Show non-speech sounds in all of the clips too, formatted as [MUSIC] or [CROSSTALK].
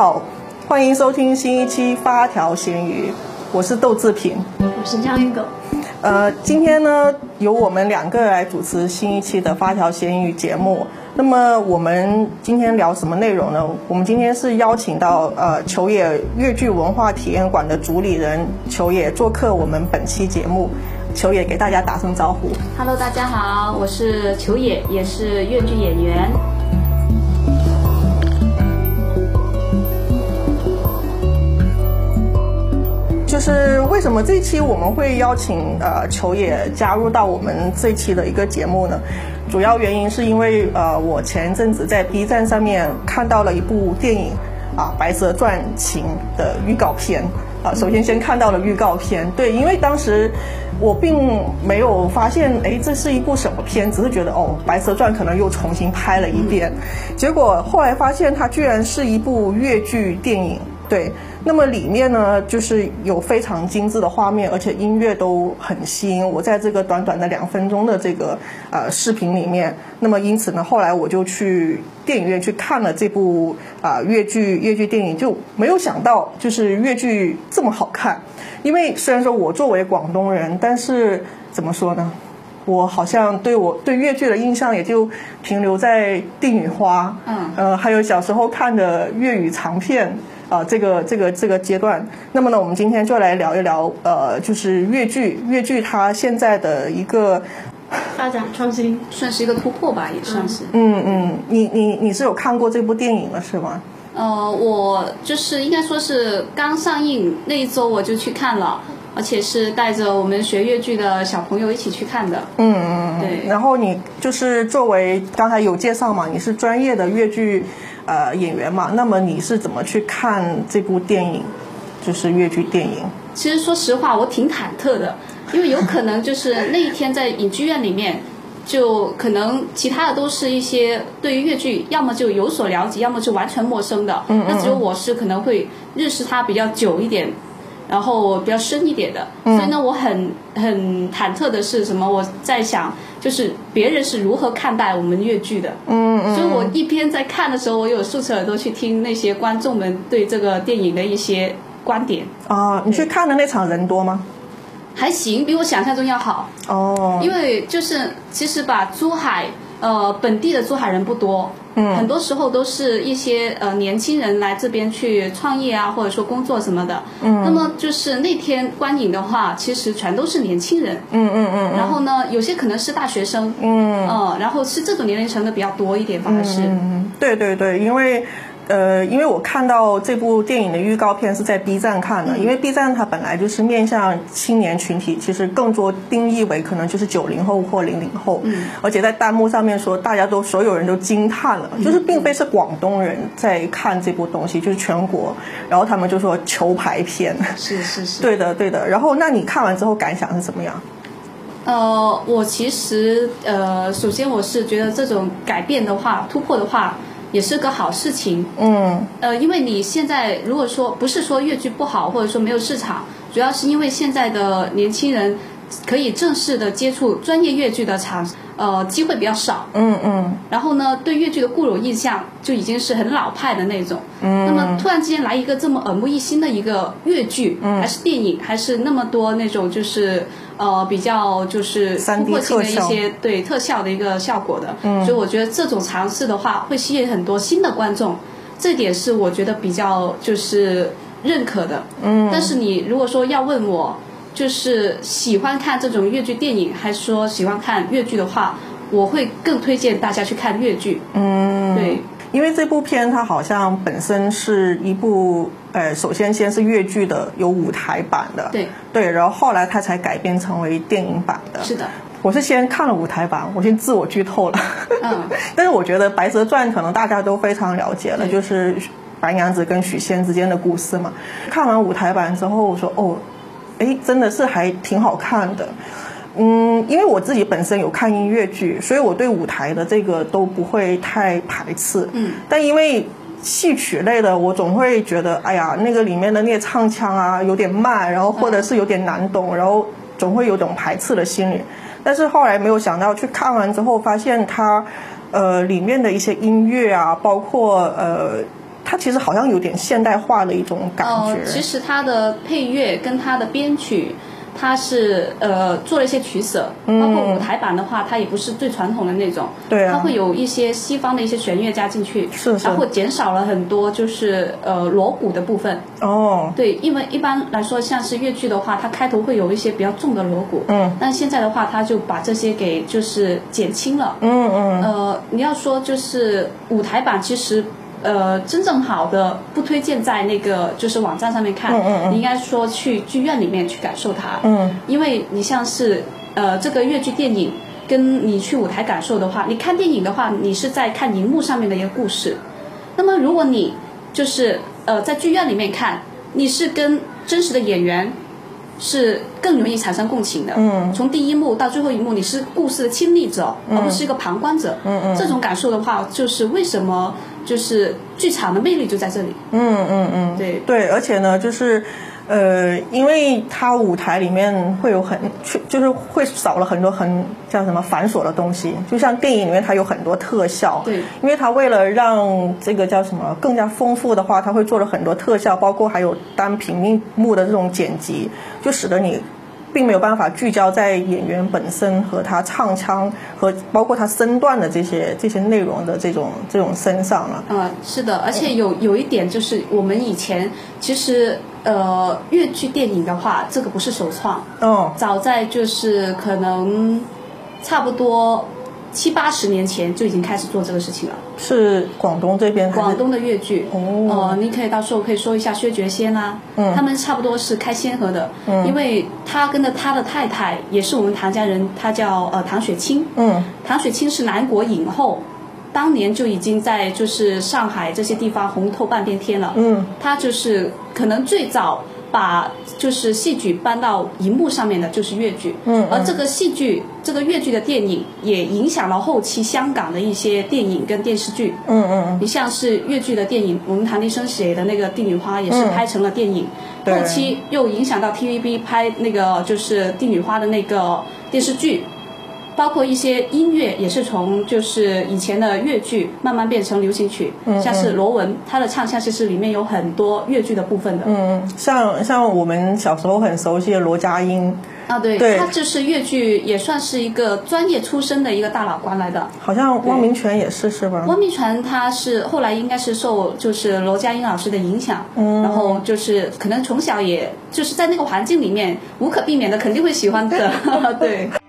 好，欢迎收听新一期发条咸鱼，我是窦志平，我是江鱼狗。呃，今天呢，由我们两个来主持新一期的发条咸鱼节目。那么我们今天聊什么内容呢？我们今天是邀请到呃球野越剧文化体验馆的主理人球野做客我们本期节目。球野给大家打声招呼。Hello，大家好，我是球野，也是越剧演员。就是为什么这期我们会邀请呃球野加入到我们这期的一个节目呢？主要原因是因为呃我前一阵子在 B 站上面看到了一部电影啊《白蛇传情》的预告片啊，首先先看到了预告片，对，因为当时我并没有发现哎这是一部什么片，只是觉得哦《白蛇传》可能又重新拍了一遍，结果后来发现它居然是一部越剧电影，对。那么里面呢，就是有非常精致的画面，而且音乐都很吸引我。在这个短短的两分钟的这个呃视频里面，那么因此呢，后来我就去电影院去看了这部啊越剧越剧电影，就没有想到就是越剧这么好看。因为虽然说我作为广东人，但是怎么说呢，我好像对我对越剧的印象也就停留在《帝女花》，嗯，呃，还有小时候看的粤语长片。啊，这个这个这个阶段，那么呢，我们今天就来聊一聊，呃，就是越剧，越剧它现在的一个发展创新，算是一个突破吧，也算是。嗯嗯，你你你是有看过这部电影了是吗？呃，我就是应该说是刚上映那一周我就去看了，而且是带着我们学越剧的小朋友一起去看的。嗯嗯，对。然后你就是作为刚才有介绍嘛，你是专业的越剧。呃，演员嘛，那么你是怎么去看这部电影，就是越剧电影？其实说实话，我挺忐忑的，因为有可能就是那一天在影剧院里面，就可能其他的都是一些对于越剧要么就有所了解，要么就完全陌生的。嗯嗯。那只有我是可能会认识他比较久一点。然后比较深一点的，所以呢，我很很忐忑的是什么？我在想，就是别人是如何看待我们粤剧的。嗯嗯。所以我一边在看的时候，我有竖起耳朵去听那些观众们对这个电影的一些观点。哦，你去看的那场人多吗？还行，比我想象中要好。哦。因为就是其实吧珠海。呃，本地的珠海人不多，嗯，很多时候都是一些呃年轻人来这边去创业啊，或者说工作什么的，嗯，那么就是那天观影的话，其实全都是年轻人，嗯嗯嗯，然后呢，有些可能是大学生，嗯，嗯，然后是这种年龄层的比较多一点，反而是，嗯，对对对，因为。呃，因为我看到这部电影的预告片是在 B 站看的，因为 B 站它本来就是面向青年群体，其实更多定义为可能就是九零后或零零后，嗯，而且在弹幕上面说，大家都所有人都惊叹了，就是并非是广东人在看这部东西，就是全国，然后他们就说球牌片，是是是，对的对的，然后那你看完之后感想是怎么样？呃，我其实呃，首先我是觉得这种改变的话，突破的话。也是个好事情，嗯，呃，因为你现在如果说不是说越剧不好，或者说没有市场，主要是因为现在的年轻人可以正式的接触专业越剧的场，呃，机会比较少，嗯嗯，然后呢，对越剧的固有印象就已经是很老派的那种，嗯，那么突然之间来一个这么耳目一新的一个越剧，还是电影，还是那么多那种就是。呃，比较就是突破性的一些对特效的一个效果的，嗯。所以我觉得这种尝试的话会吸引很多新的观众，这点是我觉得比较就是认可的。嗯，但是你如果说要问我，就是喜欢看这种越剧电影，还是说喜欢看越剧的话，我会更推荐大家去看越剧。嗯，对。因为这部片它好像本身是一部，呃，首先先是越剧的，有舞台版的，对对，然后后来它才改编成为电影版的。是的，我是先看了舞台版，我先自我剧透了。嗯，[LAUGHS] 但是我觉得《白蛇传》可能大家都非常了解了，就是白娘子跟许仙之间的故事嘛。看完舞台版之后，我说哦，哎，真的是还挺好看的。嗯，因为我自己本身有看音乐剧，所以我对舞台的这个都不会太排斥。嗯，但因为戏曲类的，我总会觉得，哎呀，那个里面的那些唱腔啊，有点慢，然后或者是有点难懂，然后总会有种排斥的心理。但是后来没有想到，去看完之后，发现它，呃，里面的一些音乐啊，包括呃。它其实好像有点现代化的一种感觉。呃，其实它的配乐跟它的编曲。它是呃做了一些取舍，包括舞台版的话，它也不是最传统的那种，对它会有一些西方的一些弦乐加进去，是然后减少了很多就是呃锣鼓的部分。哦，对，因为一般来说像是越剧的话，它开头会有一些比较重的锣鼓，嗯，但现在的话，它就把这些给就是减轻了，嗯嗯，呃，你要说就是舞台版其实。呃，真正好的不推荐在那个就是网站上面看，你应该说去剧院里面去感受它。嗯，因为你像是呃这个越剧电影，跟你去舞台感受的话，你看电影的话，你是在看荧幕上面的一个故事。那么如果你就是呃在剧院里面看，你是跟真实的演员是更容易产生共情的。嗯，从第一幕到最后一幕，你是故事的亲历者，而不是一个旁观者。嗯嗯，这种感受的话，就是为什么。就是剧场的魅力就在这里。嗯嗯嗯，对对，而且呢，就是呃，因为它舞台里面会有很，就是会少了很多很叫什么繁琐的东西，就像电影里面它有很多特效。对，因为它为了让这个叫什么更加丰富的话，它会做了很多特效，包括还有单平面幕的这种剪辑，就使得你。并没有办法聚焦在演员本身和他唱腔和包括他身段的这些这些内容的这种这种身上了。嗯，是的，而且有有一点就是我们以前其实呃粤剧电影的话，这个不是首创。哦。早在就是可能差不多。七八十年前就已经开始做这个事情了，是广东这边，广东的粤剧。哦，呃，你可以到时候可以说一下薛觉先啊，嗯，他们差不多是开先河的，嗯，因为他跟着他的太太也是我们唐家人，他叫呃唐雪清，嗯，唐雪清是南国影后，当年就已经在就是上海这些地方红透半边天了，嗯，他就是可能最早。把就是戏剧搬到荧幕上面的，就是粤剧。嗯，而这个戏剧，这个粤剧的电影也影响了后期香港的一些电影跟电视剧。嗯嗯你像是粤剧的电影，我们谭迪生写的那个《帝女花》也是拍成了电影。对。后期又影响到 TVB 拍那个就是《帝女花》的那个电视剧。包括一些音乐也是从就是以前的粤剧慢慢变成流行曲，像是罗文，他的唱腔其实里面有很多粤剧的部分的。嗯，像像我们小时候很熟悉的罗家英啊，对，他就是粤剧也算是一个专业出身的一个大老倌来的。好像汪明荃也是是吧？汪明荃他是后来应该是受就是罗家英老师的影响，然后就是可能从小也就是在那个环境里面无可避免的肯定会喜欢的，[LAUGHS] 对。[LAUGHS]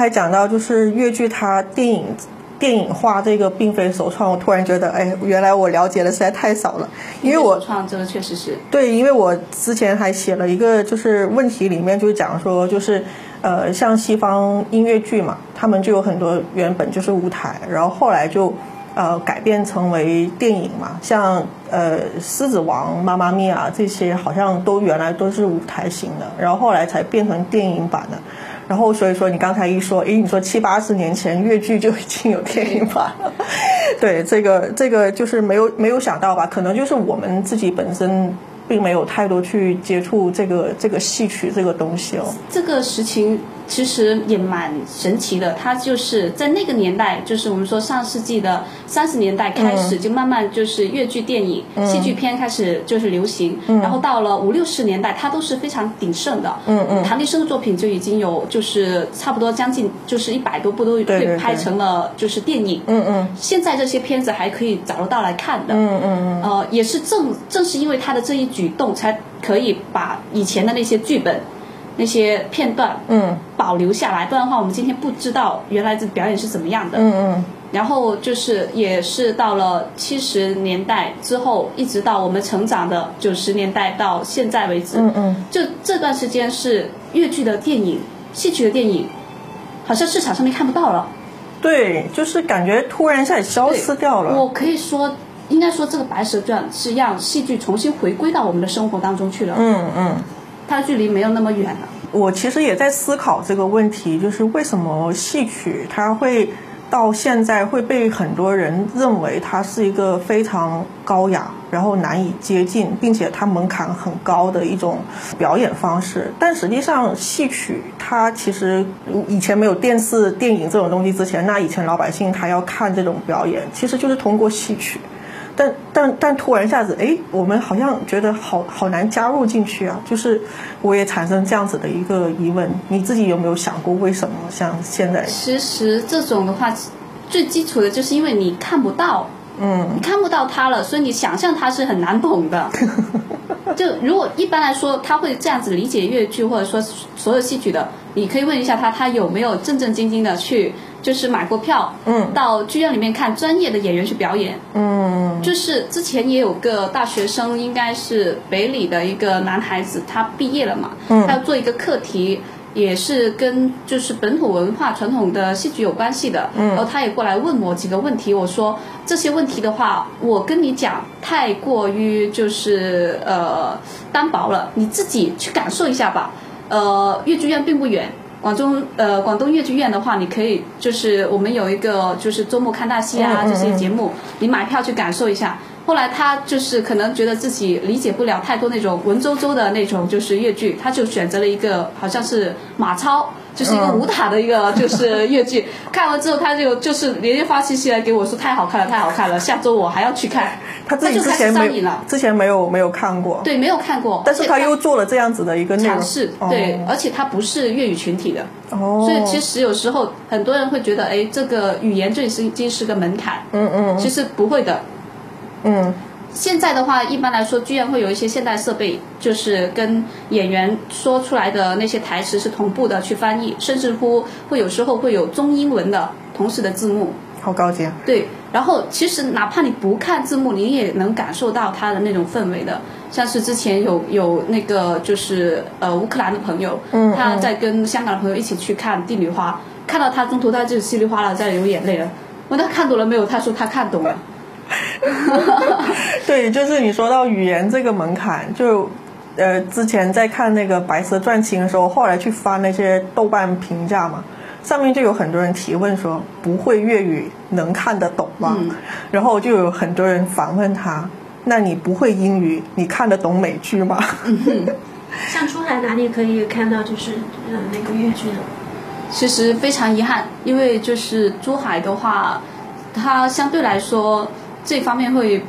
才讲到，就是越剧它电影电影化这个并非首创，我突然觉得，哎，原来我了解的实在太少了。因为我创这个确实是对，因为我之前还写了一个就是问题，里面就讲说，就是呃，像西方音乐剧嘛，他们就有很多原本就是舞台，然后后来就呃改变成为电影嘛，像呃《狮子王》《妈妈咪呀》这些，好像都原来都是舞台型的，然后后来才变成电影版的。然后所以说你刚才一说，诶，你说七八十年前粤剧就已经有电影版了，[LAUGHS] 对，这个这个就是没有没有想到吧？可能就是我们自己本身并没有太多去接触这个这个戏曲这个东西哦。这个实情。其实也蛮神奇的，它就是在那个年代，就是我们说上世纪的三十年代开始，就慢慢就是越剧电影、戏剧片开始就是流行，然后到了五六十年代，它都是非常鼎盛的。嗯嗯，唐迪生的作品就已经有就是差不多将近就是一百多部都被拍成了就是电影。嗯嗯，现在这些片子还可以找得到来看的。嗯嗯嗯，呃，也是正正是因为他的这一举动，才可以把以前的那些剧本。那些片段，嗯，保留下来，不然的话，我们今天不知道原来这表演是怎么样的。嗯嗯，然后就是也是到了七十年代之后，一直到我们成长的九十年代到现在为止，嗯嗯，就这段时间是粤剧的电影、戏曲的电影，好像市场上面看不到了。对，就是感觉突然一下消失掉了。我可以说，应该说这个《白蛇传》是让戏剧重新回归到我们的生活当中去了。嗯嗯，它距离没有那么远了。我其实也在思考这个问题，就是为什么戏曲它会到现在会被很多人认为它是一个非常高雅，然后难以接近，并且它门槛很高的一种表演方式。但实际上，戏曲它其实以前没有电视、电影这种东西之前，那以前老百姓他要看这种表演，其实就是通过戏曲。但但但突然一下子，哎，我们好像觉得好好难加入进去啊！就是我也产生这样子的一个疑问，你自己有没有想过为什么像现在？其实这种的话，最基础的就是因为你看不到，嗯，你看不到他了，所以你想象他是很难懂的。[LAUGHS] 就如果一般来说，他会这样子理解粤剧或者说所有戏曲的，你可以问一下他，他有没有正正经经的去。就是买过票，嗯，到剧院里面看专业的演员去表演，嗯，就是之前也有个大学生，应该是北理的一个男孩子，他毕业了嘛，嗯，他要做一个课题，也是跟就是本土文化传统的戏剧有关系的，嗯，然后他也过来问我几个问题，我说这些问题的话，我跟你讲太过于就是呃单薄了，你自己去感受一下吧，呃，越剧院并不远。广东呃，广东越剧院的话，你可以就是我们有一个就是周末看大戏啊这些节目，你买票去感受一下。后来他就是可能觉得自己理解不了太多那种文绉绉的那种就是粤剧，他就选择了一个好像是马超。就是一个武打的一个就是粤剧，[LAUGHS] 看完之后他就就是连连发信息来给我说太好看了，太好看了，下周我还要去看。他自己之前没之前没有没有看过，对，没有看过。但是他又做了这样子的一个尝试，对，而且他不是粤语群体的，哦，所以其实有时候很多人会觉得，哎，这个语言这已经是个门槛，嗯嗯，其实不会的，嗯。现在的话，一般来说，剧院会有一些现代设备，就是跟演员说出来的那些台词是同步的去翻译，甚至乎会有时候会有中英文的同时的字幕。好高级啊！对，然后其实哪怕你不看字幕，你也能感受到它的那种氛围的。像是之前有有那个就是呃乌克兰的朋友，嗯，他在跟香港的朋友一起去看《帝女花》，看到他中途他就稀里哗啦在流眼泪了。问他看懂了没有？他说他看懂了。[LAUGHS] 对，就是你说到语言这个门槛，就呃，之前在看那个《白蛇传情》的时候，后来去翻那些豆瓣评价嘛，上面就有很多人提问说，不会粤语能看得懂吗？然后就有很多人反问他，那你不会英语，你看得懂美剧吗？[LAUGHS] 像出海哪里可以看到就是呃那个粤剧呢？其实非常遗憾，因为就是珠海的话，它相对来说。这方面会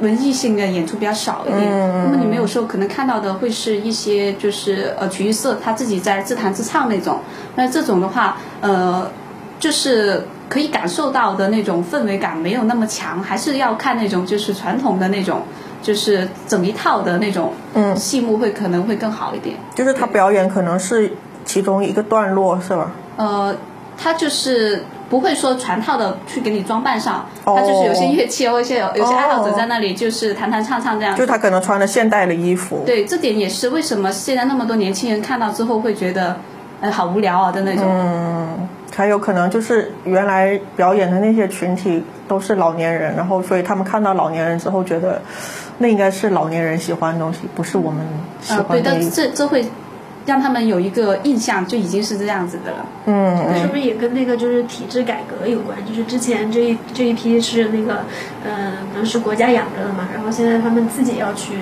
文艺性的演出比较少一点，那么你们有时候可能看到的会是一些就是呃曲艺社他自己在自弹自唱那种，那这种的话呃就是可以感受到的那种氛围感没有那么强，还是要看那种就是传统的那种就是整一套的那种嗯戏目会可能会更好一点。就是他表演可能是其中一个段落是吧？呃，他就是。不会说全套的去给你装扮上，他就是有些乐器哦，一些有些爱好者在那里就是弹弹唱唱这样。就他可能穿了现代的衣服。对，这点也是为什么现在那么多年轻人看到之后会觉得，呃，好无聊啊的那种。嗯，还有可能就是原来表演的那些群体都是老年人，然后所以他们看到老年人之后觉得，那应该是老年人喜欢的东西，不是我们喜欢的。对，但这这会。让他们有一个印象，就已经是这样子的了。嗯，是不是也跟那个就是体制改革有关？就是之前这一这一批是那个，呃，可能是国家养着的嘛，然后现在他们自己要去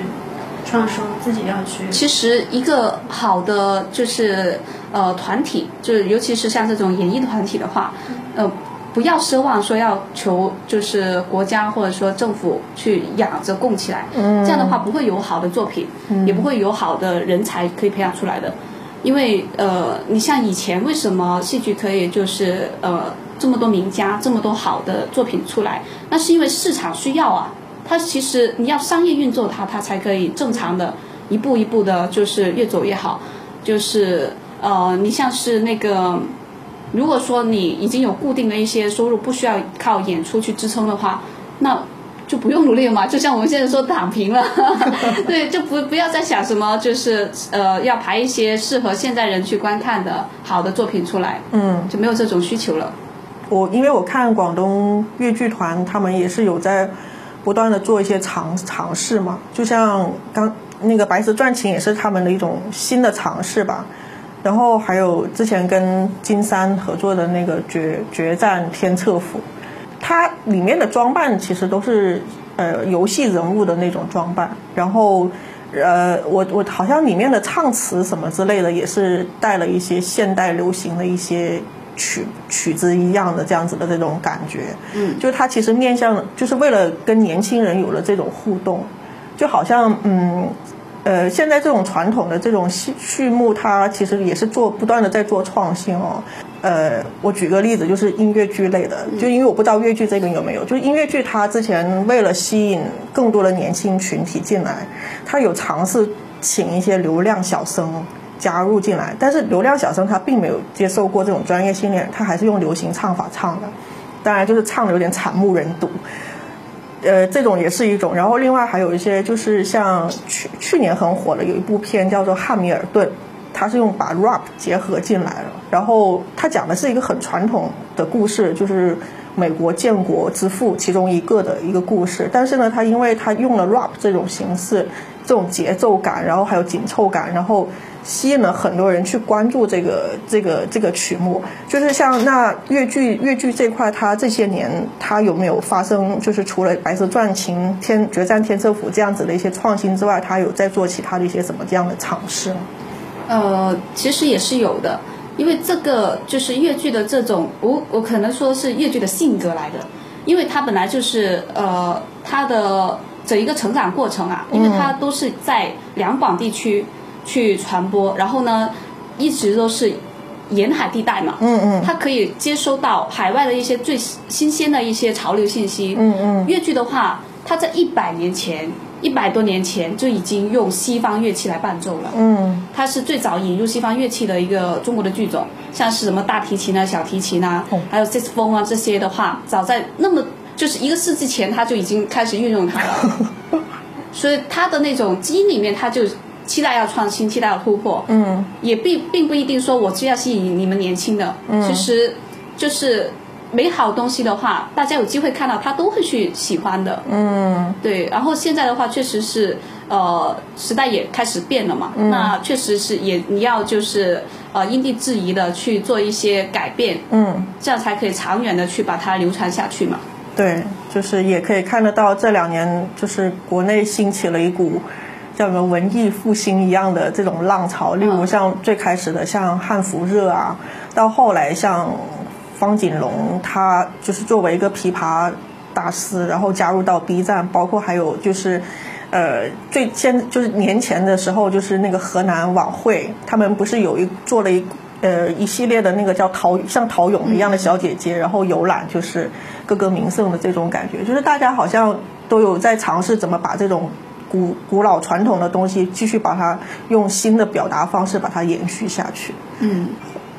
创收，自己要去。其实一个好的就是呃团体，就是尤其是像这种演艺团体的话，呃。不要奢望说要求就是国家或者说政府去养着供起来，这样的话不会有好的作品，也不会有好的人才可以培养出来的。因为呃，你像以前为什么戏剧可以就是呃这么多名家这么多好的作品出来，那是因为市场需要啊。它其实你要商业运作它，它才可以正常的一步一步的，就是越走越好。就是呃，你像是那个。如果说你已经有固定的一些收入，不需要靠演出去支撑的话，那就不用努力了嘛。就像我们现在说躺平了，[LAUGHS] 对，就不不要再想什么，就是呃要排一些适合现在人去观看的好的作品出来，嗯，就没有这种需求了。我因为我看广东粤剧团，他们也是有在不断的做一些尝尝试嘛，就像刚那个《白蛇传情》也是他们的一种新的尝试吧。然后还有之前跟金山合作的那个《决决战天策府》，它里面的装扮其实都是呃游戏人物的那种装扮。然后呃，我我好像里面的唱词什么之类的也是带了一些现代流行的一些曲曲子一样的这样子的这种感觉。嗯，就是它其实面向就是为了跟年轻人有了这种互动，就好像嗯。呃，现在这种传统的这种序序幕，它其实也是做不断的在做创新哦。呃，我举个例子，就是音乐剧类的，就因为我不知道粤剧这边有没有，就是音乐剧它之前为了吸引更多的年轻群体进来，它有尝试请一些流量小生加入进来，但是流量小生他并没有接受过这种专业训练，他还是用流行唱法唱的，当然就是唱的有点惨不忍睹。呃，这种也是一种，然后另外还有一些就是像去去年很火的有一部片叫做《汉密尔顿》，它是用把 rap 结合进来了，然后它讲的是一个很传统的故事，就是美国建国之父其中一个的一个故事，但是呢，它因为它用了 rap 这种形式，这种节奏感，然后还有紧凑感，然后。吸引了很多人去关注这个这个这个曲目，就是像那粤剧粤剧这块，它这些年它有没有发生？就是除了《白蛇传情》《天决战天策府》这样子的一些创新之外，它有在做其他的一些什么这样的尝试吗？呃，其实也是有的，因为这个就是粤剧的这种，我我可能说是粤剧的性格来的，因为它本来就是呃它的整一个成长过程啊，因为它都是在两广地区。去传播，然后呢，一直都是沿海地带嘛，嗯嗯，它可以接收到海外的一些最新鲜的一些潮流信息，嗯嗯。粤剧的话，它在一百年前、一百多年前就已经用西方乐器来伴奏了，嗯，它是最早引入西方乐器的一个中国的剧种，像是什么大提琴啊、小提琴啊，还有萨克斯风啊这些的话，早在那么就是一个世纪前，它就已经开始运用它了，[LAUGHS] 所以它的那种基因里面，它就。期待要创新，期待要突破，嗯，也并并不一定说我就要吸引你们年轻的，嗯，其实就是美好东西的话，大家有机会看到，他都会去喜欢的，嗯，对。然后现在的话，确实是呃时代也开始变了嘛，那确实是也你要就是呃因地制宜的去做一些改变，嗯，这样才可以长远的去把它流传下去嘛。对，就是也可以看得到这两年就是国内兴起了一股。像什么文艺复兴一样的这种浪潮，例如像最开始的像汉服热啊，到后来像方锦龙，他就是作为一个琵琶大师，然后加入到 B 站，包括还有就是，呃，最先就是年前的时候，就是那个河南晚会，他们不是有一做了一呃一系列的那个叫陶像陶俑一样的小姐姐，然后游览就是各个名胜的这种感觉，就是大家好像都有在尝试怎么把这种。古古老传统的东西，继续把它用新的表达方式把它延续下去。嗯，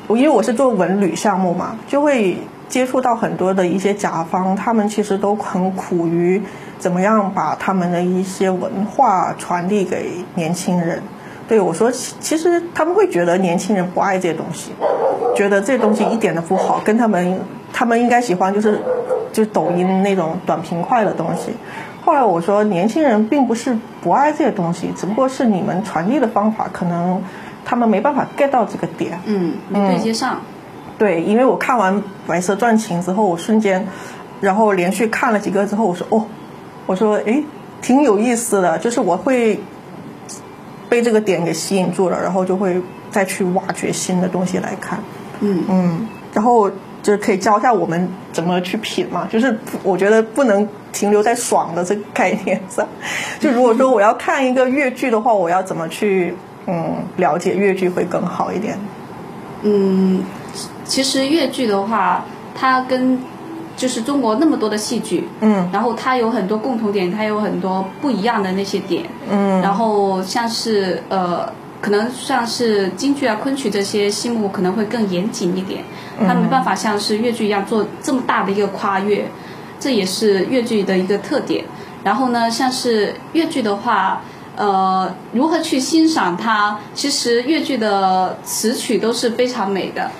因为我是做文旅项目嘛，就会接触到很多的一些甲方，他们其实都很苦于怎么样把他们的一些文化传递给年轻人。对我说，其实他们会觉得年轻人不爱这些东西，觉得这东西一点都不好，跟他们他们应该喜欢就是就是抖音那种短平快的东西。后来我说，年轻人并不是不爱这些东西，只不过是你们传递的方法可能他们没办法 get 到这个点。嗯，没对接上。对，因为我看完《白蛇传情》之后，我瞬间，然后连续看了几个之后，我说哦，我说哎，挺有意思的，就是我会被这个点给吸引住了，然后就会再去挖掘新的东西来看。嗯嗯，然后。就是可以教一下我们怎么去品嘛，就是我觉得不能停留在爽的这个概念上。[LAUGHS] 就如果说我要看一个越剧的话，我要怎么去嗯了解越剧会更好一点？嗯，其实越剧的话，它跟就是中国那么多的戏剧，嗯，然后它有很多共同点，它有很多不一样的那些点，嗯，然后像是呃。可能像是京剧啊、昆曲这些戏目可能会更严谨一点，它没办法像是越剧一样做这么大的一个跨越，这也是越剧的一个特点。然后呢，像是越剧的话，呃，如何去欣赏它？其实越剧的词曲都是非常美的，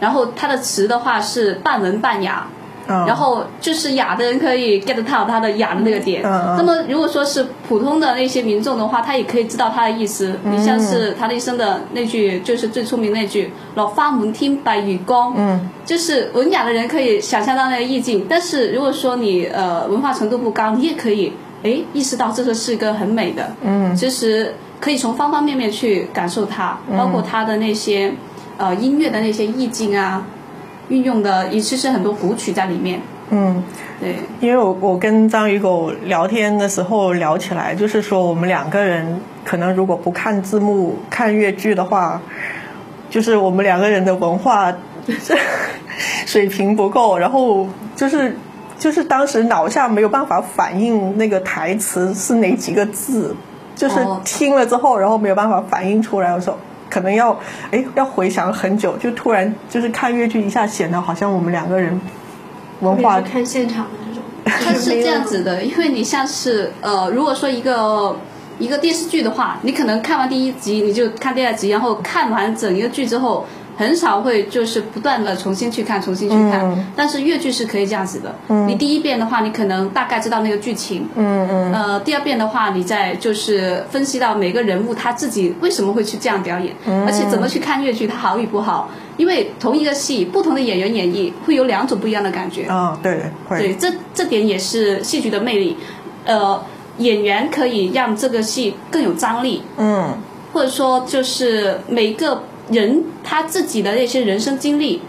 然后它的词的话是半文半雅。然后就是哑的人可以 get 到他的哑的那个点。那么如果说是普通的那些民众的话，他也可以知道他的意思。你像是他一生的那句，就是最出名那句“老花门听白雨光”，嗯，就是文雅的人可以想象到那个意境。但是如果说你呃文化程度不高，你也可以哎意识到这个是一个很美的。嗯，其实可以从方方面面去感受它，包括它的那些呃音乐的那些意境啊。运用的也其实很多古曲在里面。嗯，对，因为我我跟章鱼狗聊天的时候聊起来，就是说我们两个人可能如果不看字幕看粤剧的话，就是我们两个人的文化水平不够，然后就是 [LAUGHS] 就是当时脑下没有办法反应那个台词是哪几个字，就是听了之后，然后没有办法反应出来，我说。可能要哎要回想很久，就突然就是看越剧一下，显得好像我们两个人文化看现场的这种，它是这样子的，因为你像是呃，如果说一个一个电视剧的话，你可能看完第一集你就看第二集，然后看完整一个剧之后。很少会就是不断的重新去看，重新去看。但是越剧是可以这样子的。你第一遍的话，你可能大概知道那个剧情。嗯嗯。呃，第二遍的话，你再就是分析到每个人物他自己为什么会去这样表演，而且怎么去看越剧，它好与不好。因为同一个戏，不同的演员演绎会有两种不一样的感觉。啊，对，会。对，这这点也是戏剧的魅力。呃，演员可以让这个戏更有张力。嗯。或者说，就是每个。人他自己的那些人生经历，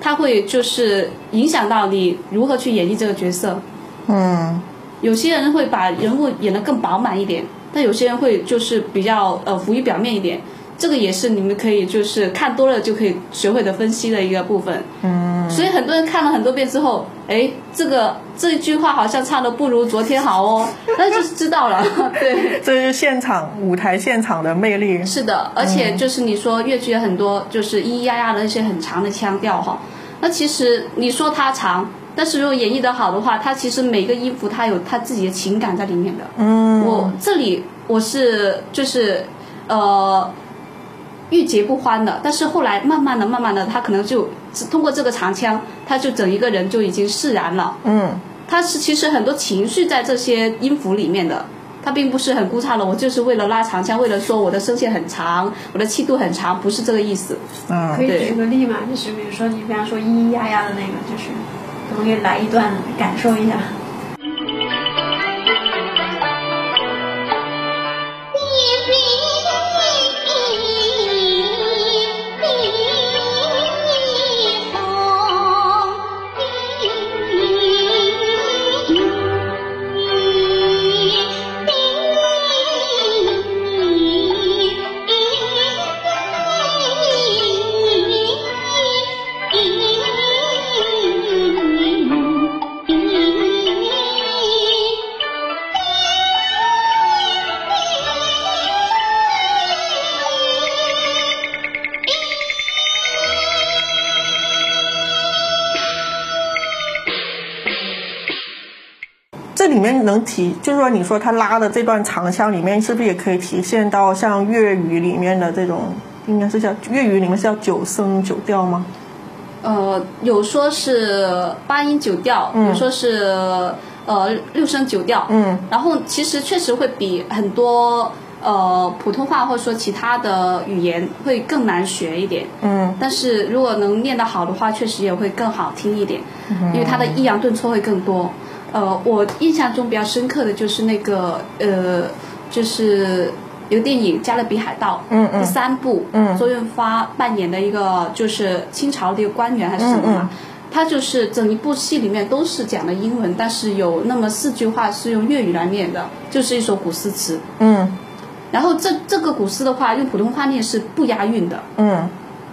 他会就是影响到你如何去演绎这个角色。嗯，有些人会把人物演得更饱满一点，但有些人会就是比较呃浮于表面一点。这个也是你们可以就是看多了就可以学会的分析的一个部分。嗯，所以很多人看了很多遍之后，哎，这个这一句话好像唱的不如昨天好哦，[LAUGHS] 那就是知道了。[LAUGHS] 对，这是现场舞台现场的魅力。是的，而且就是你说越剧很多就是咿咿呀呀的那些很长的腔调哈，那其实你说它长，但是如果演绎的好的话，它其实每个音符它有它自己的情感在里面的。嗯，我这里我是就是呃。欲结不欢的，但是后来慢慢的、慢慢的，他可能就通过这个长枪，他就整一个人就已经释然了。嗯，他是其实很多情绪在这些音符里面的，他并不是很孤差的。我就是为了拉长枪，为了说我的声线很长，我的气度很长，不是这个意思。嗯，可以举个例嘛？就是比如说你比方说咿咿呀呀的那个，就是可不可以来一段感受一下？能体，就是说，你说他拉的这段长腔里面，是不是也可以体现到像粤语里面的这种，应该是叫粤语里面是叫九声九调吗？呃，有说是八音九调，有说是呃六声九调。嗯。然后其实确实会比很多呃普通话或者说其他的语言会更难学一点。嗯。但是如果能练得好的话，确实也会更好听一点，因为它的抑扬顿挫会更多。呃，我印象中比较深刻的就是那个呃，就是一个电影《加勒比海盗》第三部，嗯周润发扮演的一个就是清朝的一个官员还是什么嘛，他就是整一部戏里面都是讲的英文，但是有那么四句话是用粤语来念的，就是一首古诗词。嗯，然后这这个古诗的话，用普通话念是不押韵的。嗯，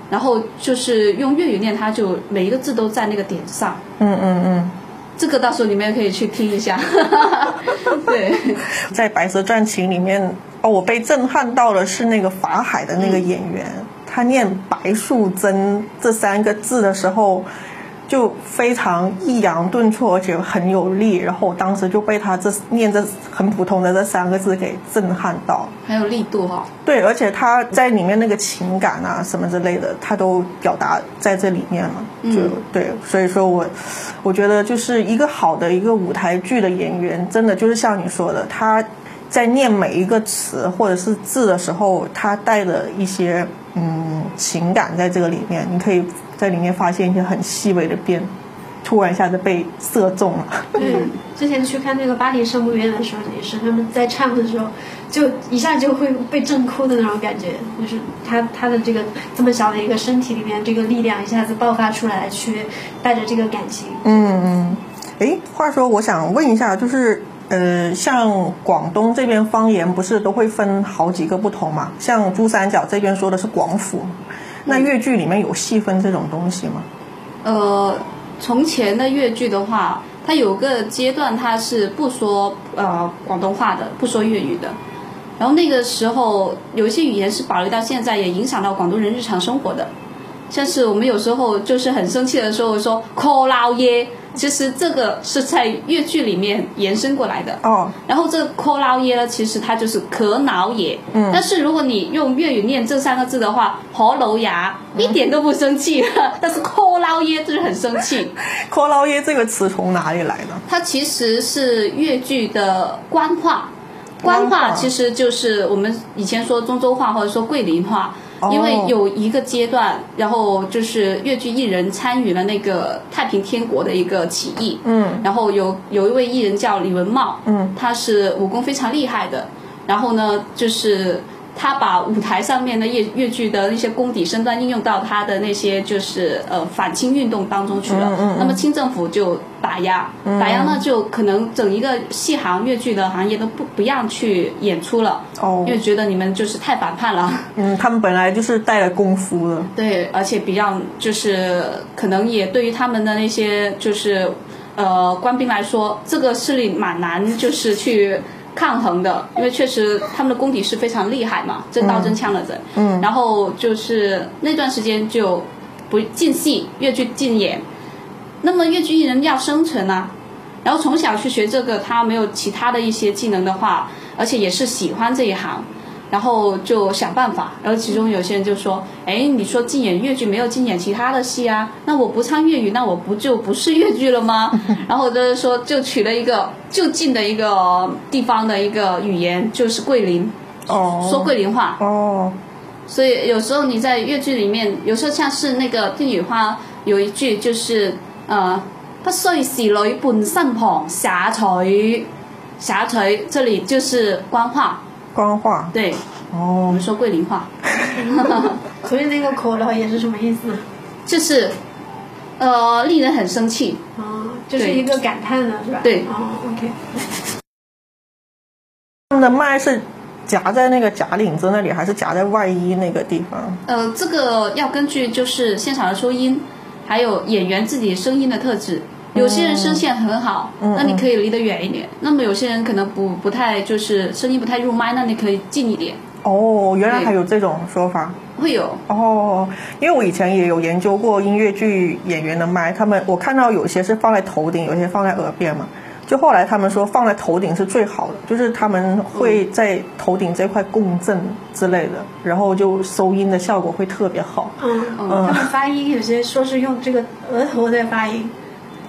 然后就是用粤语念，它就每一个字都在那个点上。嗯嗯嗯。这个到时候你们也可以去听一下，[LAUGHS] 对，在《白蛇传情》里面，哦，我被震撼到的是那个法海的那个演员，他念“白素贞”这三个字的时候。就非常抑扬顿挫，而且很有力。然后我当时就被他这念这很普通的这三个字给震撼到，很有力度哈。对，而且他在里面那个情感啊什么之类的，他都表达在这里面了。就对，所以说我我觉得就是一个好的一个舞台剧的演员，真的就是像你说的，他在念每一个词或者是字的时候，他带的一些嗯情感在这个里面，你可以。在里面发现一些很细微的变，突然一下子被射中了。对，之前去看那个巴黎圣母院的时候也是，他们在唱的时候，就一下就会被震哭的那种感觉，就是他他的这个这么小的一个身体里面，这个力量一下子爆发出来，去带着这个感情。嗯嗯，哎，话说我想问一下，就是呃，像广东这边方言不是都会分好几个不同嘛？像珠三角这边说的是广府。那粤剧里面有细分这种东西吗？呃，从前的粤剧的话，它有个阶段它是不说呃广东话的，不说粤语的。然后那个时候有一些语言是保留到现在，也影响到广东人日常生活的。像是我们有时候就是很生气的时候说 “call 老爷”。其实这个是在粤剧里面延伸过来的哦。然后这“柯老爷”呢，其实它就是“可老爷”。嗯。但是如果你用粤语念这三个字的话，“何楼牙”一点都不生气，[LAUGHS] 但是“柯老爷”就是很生气。“柯老爷”这个词从哪里来的？它其实是粤剧的官话，官话其实就是我们以前说中州话或者说桂林话。因为有一个阶段，然后就是越剧艺人参与了那个太平天国的一个起义，嗯，然后有有一位艺人叫李文茂，嗯，他是武功非常厉害的，然后呢，就是。他把舞台上面的粤粤剧的那些功底身段应用到他的那些就是呃反清运动当中去了嗯。那么清政府就打压，打压呢就可能整一个戏行粤剧的行业都不不让去演出了，因为觉得你们就是太反叛了。嗯，他们本来就是带了功夫的。对，而且比较就是可能也对于他们的那些就是呃官兵来说，这个势力蛮难就是去。抗衡的，因为确实他们的功底是非常厉害嘛，真刀真枪的人。嗯，然后就是那段时间就不进戏，越剧禁演。那么越剧艺人要生存啊，然后从小去学这个，他没有其他的一些技能的话，而且也是喜欢这一行。然后就想办法，然后其中有些人就说：“哎，你说禁演越剧，没有禁演其他的戏啊？那我不唱粤语，那我不就不是粤剧了吗？” [LAUGHS] 然后就是说，就取了一个就近的一个地方的一个语言，就是桂林，哦说桂林话。哦。所以有时候你在粤剧里面，有时候像是那个《帝女花》有一句就是呃，不需是女伴身旁，下垂下垂，这里就是官话。官话对，哦，我们说桂林话，[LAUGHS] 所以那个“可了”也是什么意思？就是，呃，令人很生气。哦，就是一个感叹的是吧？对。哦，OK。他们的麦是夹在那个假领子那里，还是夹在外衣那个地方？呃，这个要根据就是现场的收音，还有演员自己声音的特质。有些人声线很好，那你可以离得远一点。那么有些人可能不不太就是声音不太入麦，那你可以近一点。哦，原来还有这种说法。会有哦，因为我以前也有研究过音乐剧演员的麦，他们我看到有些是放在头顶，有些放在耳边嘛。就后来他们说放在头顶是最好的，就是他们会在头顶这块共振之类的，然后就收音的效果会特别好。嗯嗯，他们发音有些说是用这个额头在发音。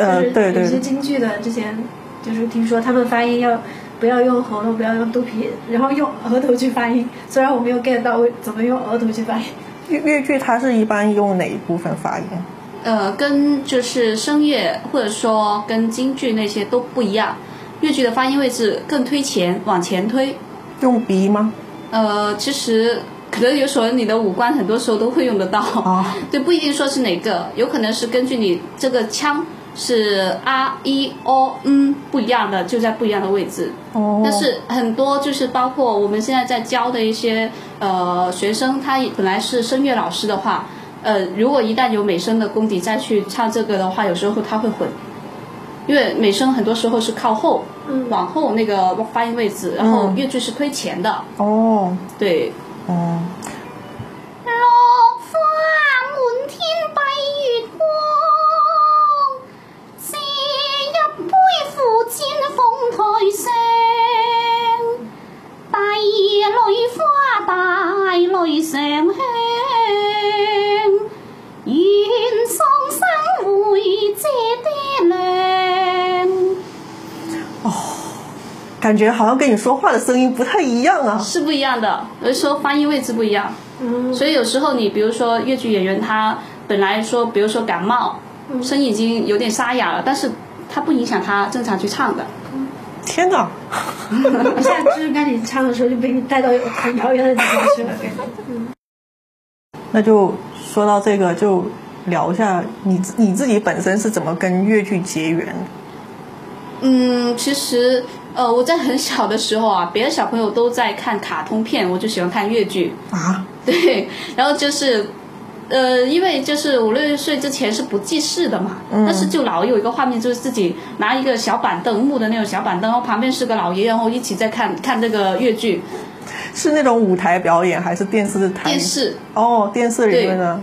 呃，对对，有些京剧的之前就是听说他们发音要不要用喉咙，[LAUGHS] 不要用肚皮，然后用额头去发音。虽然我没有 get 到怎么用额头去发音。粤粤剧它是一般用哪一部分发音？呃，跟就是声乐或者说跟京剧那些都不一样。粤剧的发音位置更推前，往前推。用鼻吗？呃，其实可能有时候你的五官很多时候都会用得到。啊。[LAUGHS] 对，不一定说是哪个，有可能是根据你这个腔。是 r e o n 不一样的，就在不一样的位置。哦。但是很多就是包括我们现在在教的一些呃学生，他本来是声乐老师的话，呃，如果一旦有美声的功底再去唱这个的话，有时候他会混，因因为美声很多时候是靠后，往后那个发音位置，然后粤剧是推前的。哦，对，嗯。感觉好像跟你说话的声音不太一样啊，是不一样的。有的时候发音位置不一样，嗯，所以有时候你比如说越剧演员，他本来说，比如说感冒，声音已经有点沙哑了，但是他不影响他正常去唱的。天哪！一下就是跟你唱的时候就被你带到很遥远的地方去了，感觉。嗯。那就说到这个，就聊一下你你自己本身是怎么跟越剧结缘？嗯，其实。呃，我在很小的时候啊，别的小朋友都在看卡通片，我就喜欢看越剧啊。对，然后就是，呃，因为就是五六岁之前是不记事的嘛，但是就老有一个画面，就是自己拿一个小板凳，木的那种小板凳，然后旁边是个老爷爷，然后一起在看看这个越剧。是那种舞台表演还是电视台？电视。哦，电视里面的。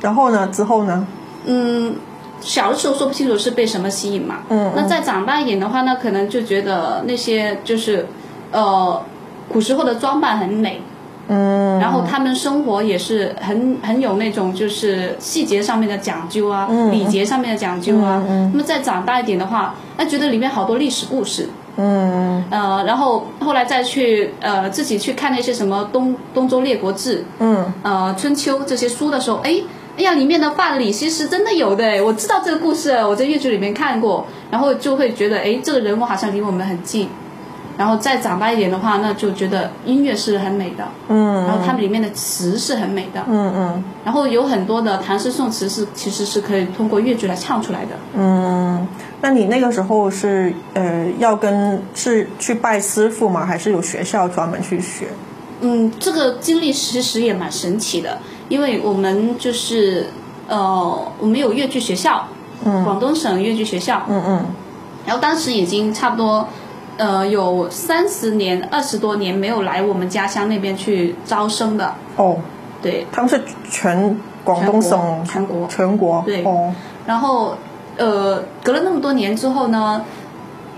然后呢？之后呢？嗯。小的时候说不清楚是被什么吸引嘛，嗯，那再长大一点的话，那可能就觉得那些就是，呃，古时候的装扮很美，嗯，然后他们生活也是很很有那种就是细节上面的讲究啊，礼节上面的讲究啊，那么再长大一点的话，那觉得里面好多历史故事，嗯，呃，然后后来再去呃自己去看那些什么东东周列国志，嗯，呃春秋这些书的时候，哎。哎呀，里面的范蠡其实真的有的，我知道这个故事，我在越剧里面看过，然后就会觉得，哎，这个人物好像离我们很近。然后再长大一点的话，那就觉得音乐是很美的，嗯，然后它们里面的词是很美的，嗯嗯，然后有很多的唐诗宋词是其实是可以通过越剧来唱出来的，嗯，那你那个时候是呃要跟是去拜师傅吗？还是有学校专门去学？嗯，这个经历其实也蛮神奇的。因为我们就是呃，我们有越剧学校，嗯，广东省越剧学校，嗯嗯，然后当时已经差不多呃有三十年、二十多年没有来我们家乡那边去招生的。哦，对，他们是全广东省全国全国对哦，然后呃隔了那么多年之后呢，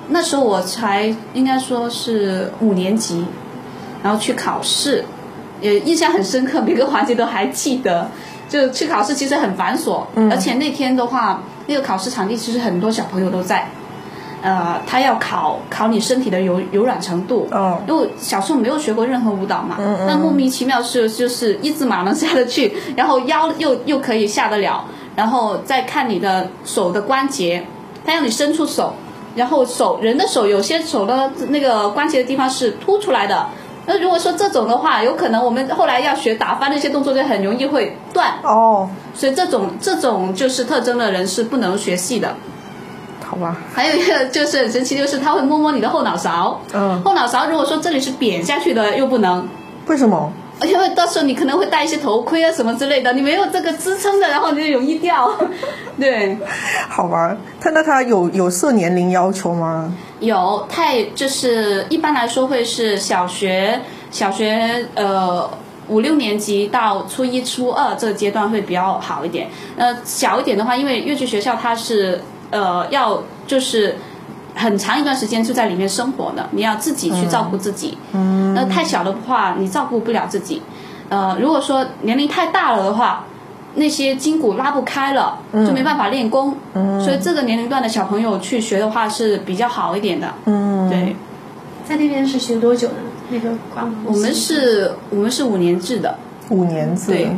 那时候我才应该说是五年级，然后去考试。也印象很深刻，每个环节都还记得。就去考试其实很繁琐，而且那天的话，那个考试场地其实很多小朋友都在。呃，他要考考你身体的柔柔软程度。嗯。因为小时候没有学过任何舞蹈嘛，那莫名其妙是就是一字马能下得去，然后腰又又可以下得了，然后再看你的手的关节，他让你伸出手，然后手人的手有些手的那个关节的地方是凸出来的。那如果说这种的话，有可能我们后来要学打翻那些动作，就很容易会断。哦，所以这种这种就是特征的人是不能学戏的。好吧。还有一个就是很神奇，就是他会摸摸你的后脑勺。嗯。后脑勺如果说这里是扁下去的，又不能。为什么？因为到时候你可能会戴一些头盔啊什么之类的，你没有这个支撑的，然后你就容易掉。[LAUGHS] 对。好玩，他那他有有设年龄要求吗？有，太就是一般来说会是小学小学呃五六年级到初一初二这个阶段会比较好一点。呃，小一点的话，因为越剧学校它是呃要就是很长一段时间就在里面生活的，你要自己去照顾自己。嗯。那太小的话，你照顾不了自己。呃，如果说年龄太大了的话。那些筋骨拉不开了，就没办法练功，所以这个年龄段的小朋友去学的话是比较好一点的。嗯，对，在那边是学多久呢？那个广我们是我们是五年制的。五年制。对。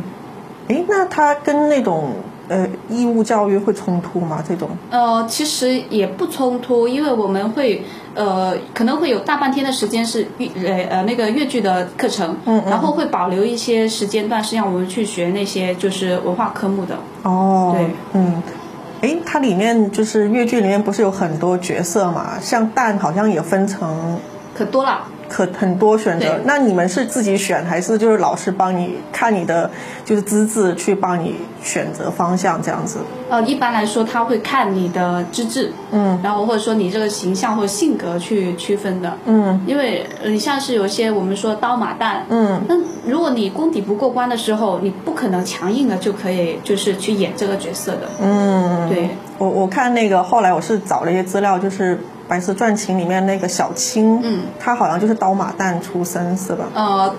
哎，那他跟那种。呃，义务教育会冲突吗？这种？呃，其实也不冲突，因为我们会呃，可能会有大半天的时间是粤呃呃那个粤剧的课程，嗯然后会保留一些时间段是让我们去学那些就是文化科目的。哦，对，嗯，哎，它里面就是越剧里面不是有很多角色嘛？像蛋好像也分成可多了，可很多选择。那你们是自己选，还是就是老师帮你看你的就是资质去帮你选择方向这样子？呃，一般来说他会看你的资质，嗯，然后或者说你这个形象或者性格去区分的，嗯，因为你像是有些我们说刀马旦，嗯，那如果你功底不过关的时候，你不可能强硬的就可以就是去演这个角色的，嗯，对。我我看那个后来我是找了一些资料，就是《白蛇传情》里面那个小青，嗯，她好像就是刀马旦出身是吧？呃，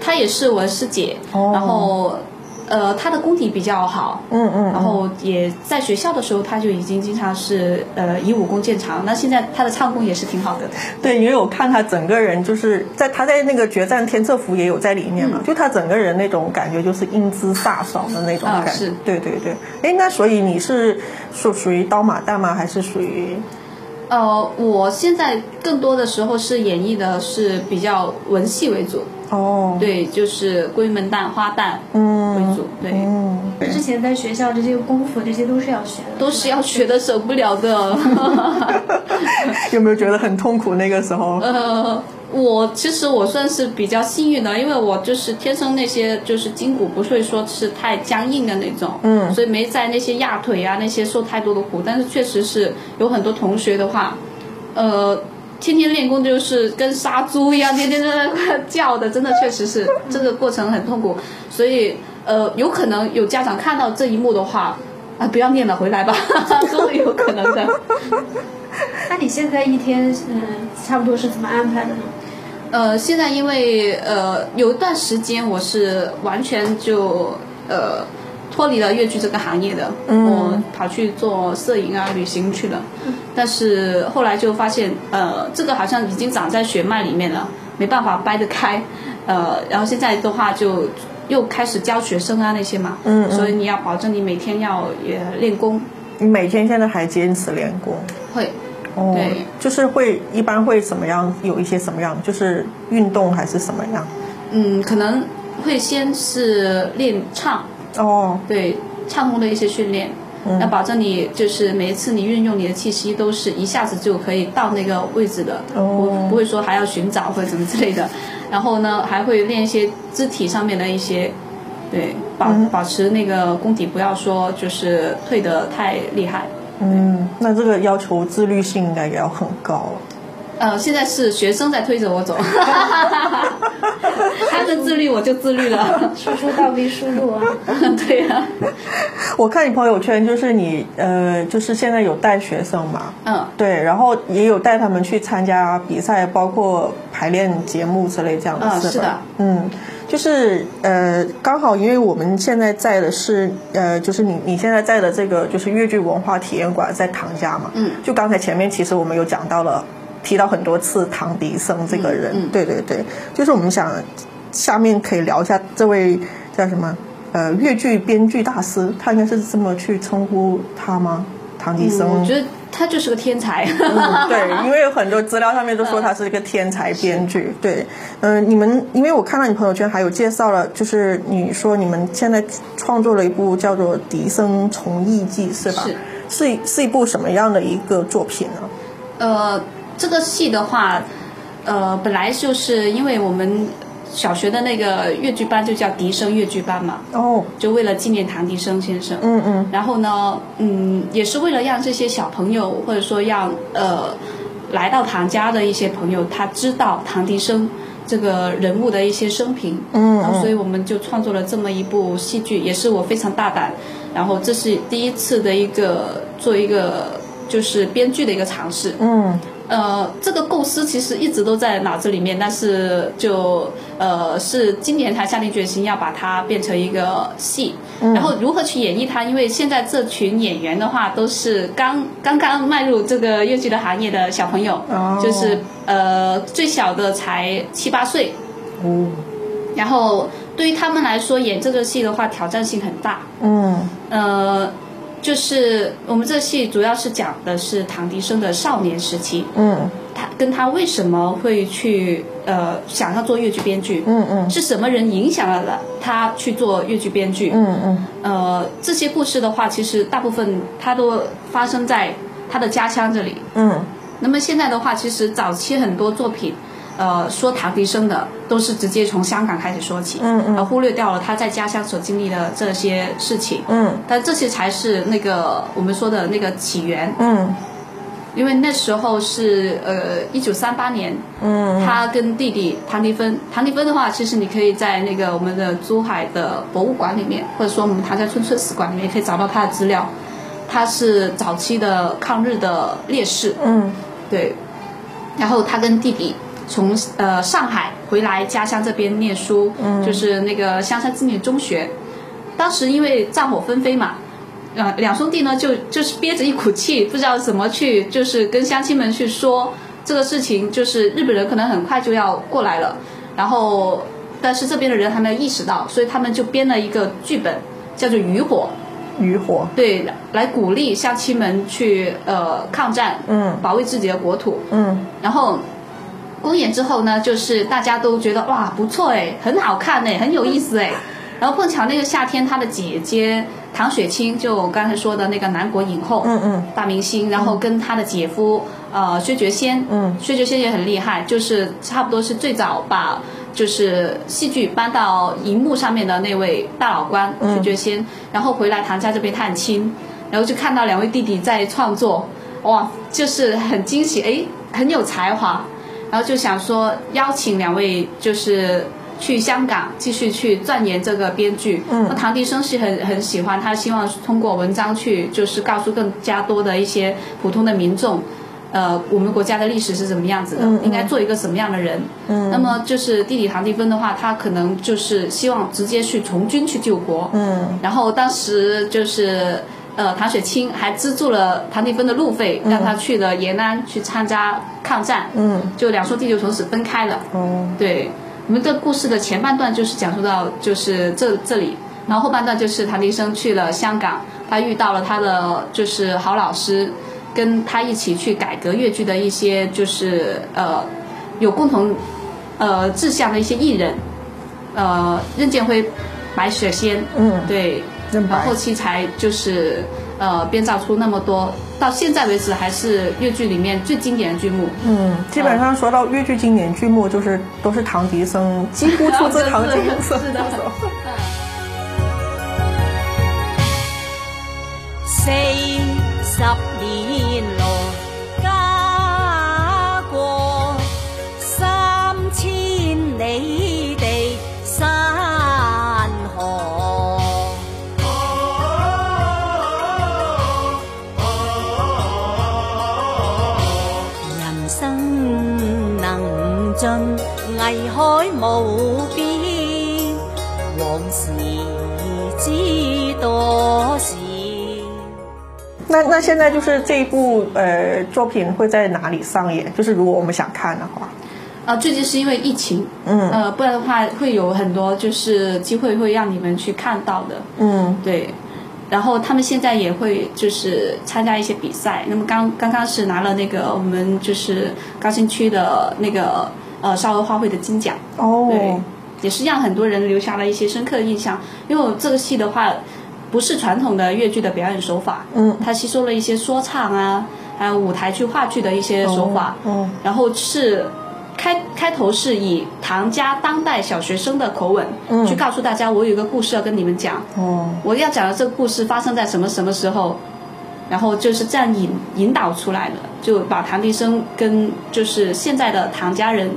她也是我师姐，然后。呃，她的功底比较好，嗯嗯，然后也在学校的时候，他就已经经常是呃以武功见长。那现在他的唱功也是挺好的。对，因为我看他整个人就是在他在那个决战天策府也有在里面嘛，就他整个人那种感觉就是英姿飒爽的那种感觉。对对对，哎，那所以你是属属于刀马旦吗？还是属于？呃，我现在更多的时候是演绎的是比较文戏为主。哦，对，就是闺门旦、花旦为主。对，之前在学校这些功夫，这些都是要学的，都是要学的，舍不了的。[LAUGHS] 有没有觉得很痛苦那个时候？呃，我其实我算是比较幸运的，因为我就是天生那些就是筋骨不会说是太僵硬的那种，嗯，所以没在那些压腿啊那些受太多的苦。但是确实是有很多同学的话，呃。天天练功就是跟杀猪一样，天天在那叫的，真的确实是 [LAUGHS] 这个过程很痛苦。所以，呃，有可能有家长看到这一幕的话，啊，不要练了，回来吧，[LAUGHS] 都有可能的。[LAUGHS] 那你现在一天，嗯，差不多是怎么安排的呢？呃，现在因为呃，有一段时间我是完全就呃。脱离了越剧这个行业的，我跑去做摄影啊、旅行去了。但是后来就发现，呃，这个好像已经长在血脉里面了，没办法掰得开。呃，然后现在的话就又开始教学生啊那些嘛，嗯所以你要保证你每天要也练功。你每天现在还坚持练功？会，对，就是会一般会怎么样？有一些什么样？就是运动还是什么样？嗯，可能会先是练唱。哦，对，唱功的一些训练，那保证你就是每一次你运用你的气息都是一下子就可以到那个位置的，不不会说还要寻找或者什么之类的。然后呢，还会练一些肢体上面的一些，对，保保持那个功底，不要说就是退得太厉害。嗯，那这个要求自律性应该也要很高。呃，现在是学生在推着我走，[LAUGHS] 他们自律我就自律了，输出倒逼输入啊，[LAUGHS] 对呀。我看你朋友圈，就是你呃，就是现在有带学生嘛，嗯，对，然后也有带他们去参加比赛，包括排练节目之类这样的，嗯，是的，嗯，就是呃，刚好因为我们现在在的是呃，就是你你现在在的这个就是越剧文化体验馆在唐家嘛，嗯，就刚才前面其实我们有讲到了。提到很多次唐迪生这个人，嗯对对对，就是我们想下面可以聊一下这位叫什么呃越剧编剧大师，他应该是这么去称呼他吗？唐迪生，我觉得他就是个天才。对，[LAUGHS] 因为有很多资料上面都说他是一个天才编剧。对，嗯，你们因为我看到你朋友圈还有介绍了，就是你说你们现在创作了一部叫做《笛声从艺记》，是吧？是是是一部什么样的一个作品呢？呃。这个戏的话，呃，本来就是因为我们小学的那个越剧班就叫笛声越剧班嘛，哦，就为了纪念唐笛生先生，嗯嗯，然后呢，嗯，也是为了让这些小朋友或者说让呃来到唐家的一些朋友，他知道唐笛生这个人物的一些生平，嗯嗯，所以我们就创作了这么一部戏剧，也是我非常大胆，然后这是第一次的一个做一个就是编剧的一个尝试，嗯。呃，这个构思其实一直都在脑子里面，但是就呃是今年才下定决心要把它变成一个戏，然后如何去演绎它？因为现在这群演员的话都是刚刚刚迈入这个越剧的行业的小朋友，就是呃最小的才七八岁，哦，然后对于他们来说演这个戏的话挑战性很大，嗯，呃。就是我们这戏主要是讲的是唐迪生的少年时期，嗯，他跟他为什么会去呃想要做越剧编剧，嗯嗯，是什么人影响了了他去做越剧编剧，嗯嗯，呃这些故事的话，其实大部分他都发生在他的家乡这里，嗯，那么现在的话，其实早期很多作品，呃说唐迪生的，都是直接从香港开始说起，嗯嗯，而忽略掉了他在家乡所经历的这些事情，嗯，但这些才是那个我们说的那个起源，嗯。因为那时候是呃一九三八年，嗯，他跟弟弟唐迪芬，唐迪芬的话，其实你可以在那个我们的珠海的博物馆里面，或者说我们唐家村村史馆里面也可以找到他的资料。他是早期的抗日的烈士，嗯，对。然后他跟弟弟从呃上海回来家乡这边念书，嗯，就是那个香山纪念中学。当时因为战火纷飞嘛。呃，两兄弟呢，就就是憋着一股气，不知道怎么去，就是跟乡亲们去说这个事情，就是日本人可能很快就要过来了，然后但是这边的人还没有意识到，所以他们就编了一个剧本，叫做《渔火》。渔火。对，来鼓励乡亲们去呃抗战，嗯，保卫自己的国土，嗯。然后公演之后呢，就是大家都觉得哇不错哎，很好看哎，很有意思哎。然后碰巧那个夏天，他的姐姐唐雪清，就我刚才说的那个南国影后，嗯嗯，大明星，然后跟他的姐夫呃薛觉先，嗯，薛觉先也很厉害，就是差不多是最早把就是戏剧搬到荧幕上面的那位大老官薛觉先，然后回来唐家这边探亲，然后就看到两位弟弟在创作，哇，就是很惊喜，哎，很有才华，然后就想说邀请两位就是。去香港继续去钻研这个编剧。嗯，那唐迪生是很很喜欢，他希望通过文章去就是告诉更加多的一些普通的民众，呃，我们国家的历史是怎么样子的，应该做一个什么样的人。嗯，那么就是弟弟唐迪芬的话，他可能就是希望直接去从军去救国。嗯，然后当时就是呃，唐雪清还资助了唐迪芬的路费，让他去了延安去参加抗战。嗯，就两兄弟就从此分开了。哦，对。我们这故事的前半段就是讲述到就是这这里，然后后半段就是唐迪生去了香港，他遇到了他的就是好老师，跟他一起去改革粤剧的一些就是呃有共同呃志向的一些艺人，呃任建辉、白雪仙，嗯，对，然后后期才就是呃编造出那么多。到现在为止，还是粤剧里面最经典的剧目。嗯，基本上说到粤剧经典剧目，就是都是唐迪生，几乎出自唐迪生。[LAUGHS] 是的。四十年来家海无边，往事知多少。那那现在就是这一部呃作品会在哪里上演？就是如果我们想看的话，啊，最近是因为疫情，嗯，呃，不然的话会有很多就是机会会让你们去看到的，嗯，对。然后他们现在也会就是参加一些比赛。那么刚刚刚是拿了那个我们就是高新区的那个呃少儿花卉的金奖哦，对，也是让很多人留下了一些深刻的印象。因为我这个戏的话，不是传统的越剧的表演手法，嗯，它吸收了一些说唱啊，还有舞台剧、话剧的一些手法，嗯，然后是。开开头是以唐家当代小学生的口吻，嗯，去告诉大家，我有一个故事要跟你们讲。哦，我要讲的这个故事发生在什么什么时候，然后就是这样引引导出来的，就把唐迪生跟就是现在的唐家人，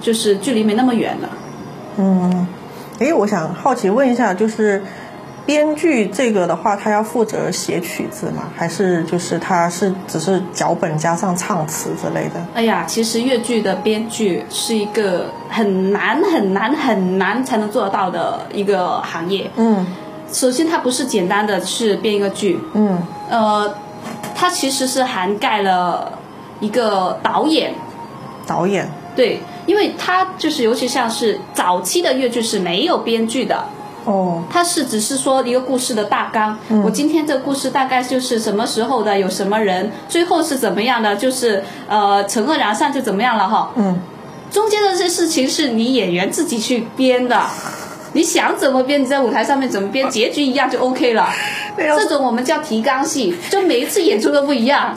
就是距离没那么远了。嗯，哎，我想好奇问一下，就是。编剧这个的话，他要负责写曲子吗？还是就是他是只是脚本加上唱词之类的？哎呀，其实粤剧的编剧是一个很难很难很难才能做得到的一个行业。嗯，首先它不是简单的去编一个剧。嗯，呃，它其实是涵盖了一个导演。导演。对，因为它就是尤其像是早期的越剧是没有编剧的。哦，它是只是说一个故事的大纲。嗯，我今天这个故事大概就是什么时候的，有什么人，最后是怎么样的，就是呃，惩恶扬善就怎么样了哈。嗯，中间的这些事情是你演员自己去编的，你想怎么编，你在舞台上面怎么编，结局一样就 OK 了。[LAUGHS] 这种我们叫提纲戏，就每一次演出都不一样，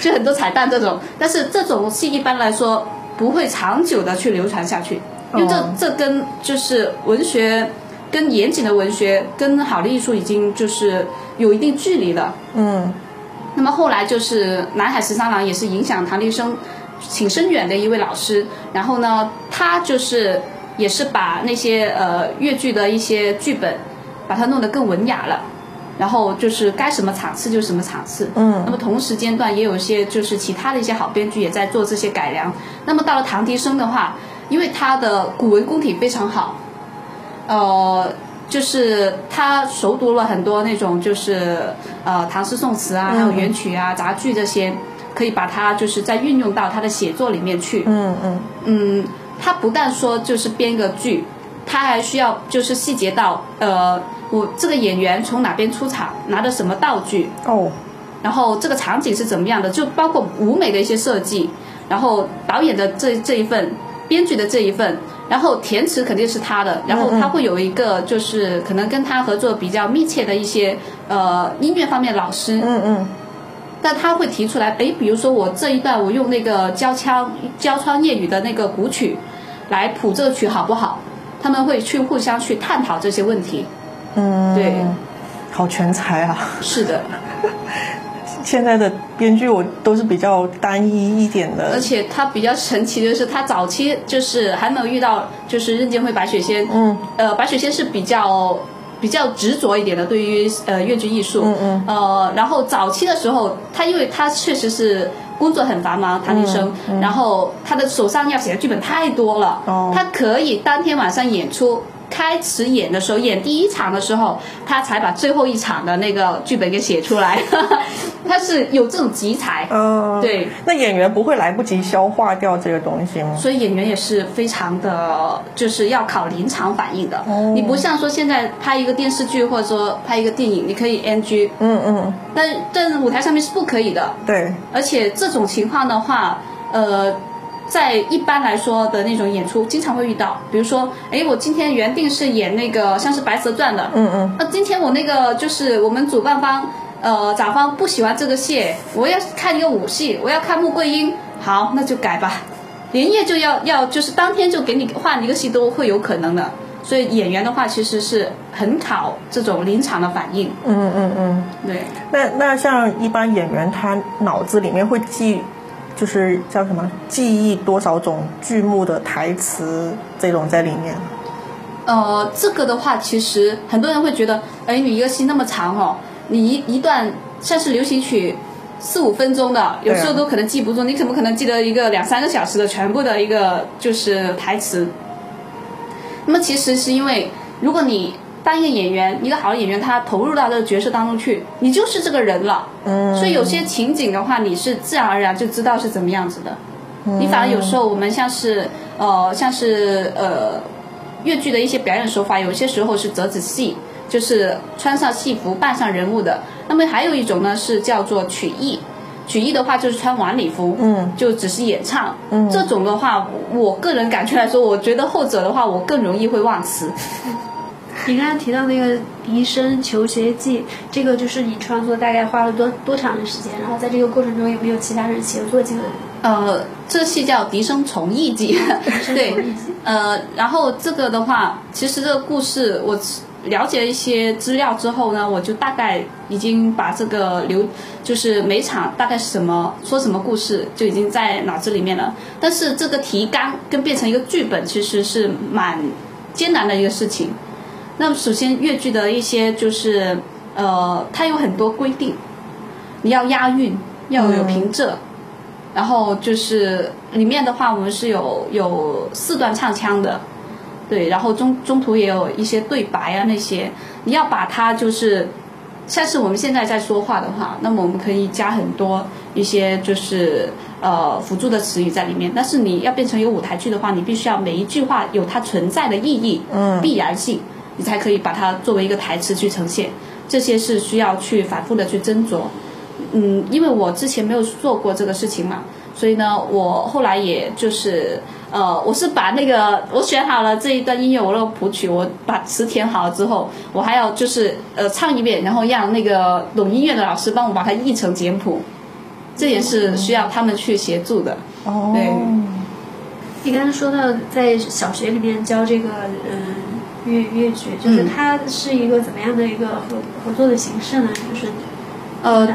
就很多彩蛋这种。但是这种戏一般来说。不会长久的去流传下去，因为这这跟就是文学，跟严谨的文学，跟好的艺术已经就是有一定距离了。嗯。那么后来就是南海十三郎也是影响唐立生挺深远的一位老师，然后呢，他就是也是把那些呃越剧的一些剧本，把它弄得更文雅了。然后就是该什么场次就什么场次，嗯，那么同时间段也有一些就是其他的一些好编剧也在做这些改良。那么到了唐迪生的话，因为他的古文功底非常好，呃，就是他熟读了很多那种就是呃唐诗宋词啊，还有元曲啊、杂剧这些，可以把它就是再运用到他的写作里面去。嗯嗯嗯，他不但说就是编个剧，他还需要就是细节到呃。我这个演员从哪边出场，拿的什么道具哦，然后这个场景是怎么样的，就包括舞美的一些设计，然后导演的这这一份，编剧的这一份，然后填词肯定是他的，然后他会有一个就是可能跟他合作比较密切的一些呃音乐方面老师，嗯嗯，但他会提出来，哎，比如说我这一段我用那个交枪交窗夜雨的那个古曲来谱这个曲好不好？他们会去互相去探讨这些问题。嗯，对，好全才啊！是的，[LAUGHS] 现在的编剧我都是比较单一一点的，而且他比较神奇的是，他早期就是还没有遇到就是任剑辉、白雪仙，嗯，呃，白雪仙是比较比较执着一点的，对于呃越剧艺术，嗯嗯，呃，然后早期的时候，他因为他确实是工作很繁忙，唐医生，然后他的手上要写的剧本太多了，哦，他可以当天晚上演出。开始演的时候，演第一场的时候，他才把最后一场的那个剧本给写出来。[LAUGHS] 他是有这种集才，嗯，对。那演员不会来不及消化掉这个东西吗？所以演员也是非常的，就是要考临场反应的。你不像说现在拍一个电视剧或者说拍一个电影，你可以 NG，嗯嗯，但但舞台上面是不可以的。对。而且这种情况的话，呃。在一般来说的那种演出，经常会遇到，比如说，哎，我今天原定是演那个像是《白蛇传》的，嗯嗯，那今天我那个就是我们主办方，呃，甲方不喜欢这个戏，我要看一个武戏，我要看穆桂英，好，那就改吧，连夜就要要就是当天就给你换一个戏都会有可能的，所以演员的话其实是很考这种临场的反应，嗯嗯嗯，对，那那像一般演员他脑子里面会记。就是叫什么记忆多少种剧目的台词这种在里面。呃，这个的话，其实很多人会觉得，哎，你一个戏那么长哦，你一一段像是流行曲四五分钟的，有时候都可能记不住，你怎么可能记得一个两三个小时的全部的一个就是台词？那么其实是因为，如果你。当一个演员，一个好的演员，他投入到这个角色当中去，你就是这个人了。嗯。所以有些情景的话，你是自然而然就知道是怎么样子的。嗯。你反而有时候我们像是呃像是呃，越剧的一些表演手法，有些时候是折子戏，就是穿上戏服扮上人物的。那么还有一种呢是叫做曲艺，曲艺的话就是穿晚礼服，嗯，就只是演唱。嗯。这种的话，我个人感觉来说，我觉得后者的话，我更容易会忘词。你刚才提到那个《笛声求学记》，这个就是你创作大概花了多多长的时间？然后在这个过程中有没有其他人协作进来？呃，这戏叫《笛声重艺记》，[LAUGHS] 对，呃，然后这个的话，其实这个故事我了解了一些资料之后呢，我就大概已经把这个流，就是每场大概是什么说什么故事，就已经在脑子里面了。但是这个提纲跟变成一个剧本，其实是蛮艰难的一个事情。那么首先，越剧的一些就是，呃，它有很多规定，你要押韵，要有平仄，然后就是里面的话，我们是有有四段唱腔的，对，然后中中途也有一些对白啊那些，你要把它就是，像是我们现在在说话的话，那么我们可以加很多一些就是呃辅助的词语在里面，但是你要变成一个舞台剧的话，你必须要每一句话有它存在的意义，嗯，必然性。你才可以把它作为一个台词去呈现，这些是需要去反复的去斟酌。嗯，因为我之前没有做过这个事情嘛，所以呢，我后来也就是呃，我是把那个我选好了这一段音乐，我那个谱曲，我把词填好了之后，我还要就是呃唱一遍，然后让那个懂音乐的老师帮我把它译成简谱，这也是需要他们去协助的。哦，对。你刚才说到在小学里面教这个嗯粤粤剧，就是它是一个怎么样的一个合合作的形式呢？就是呃，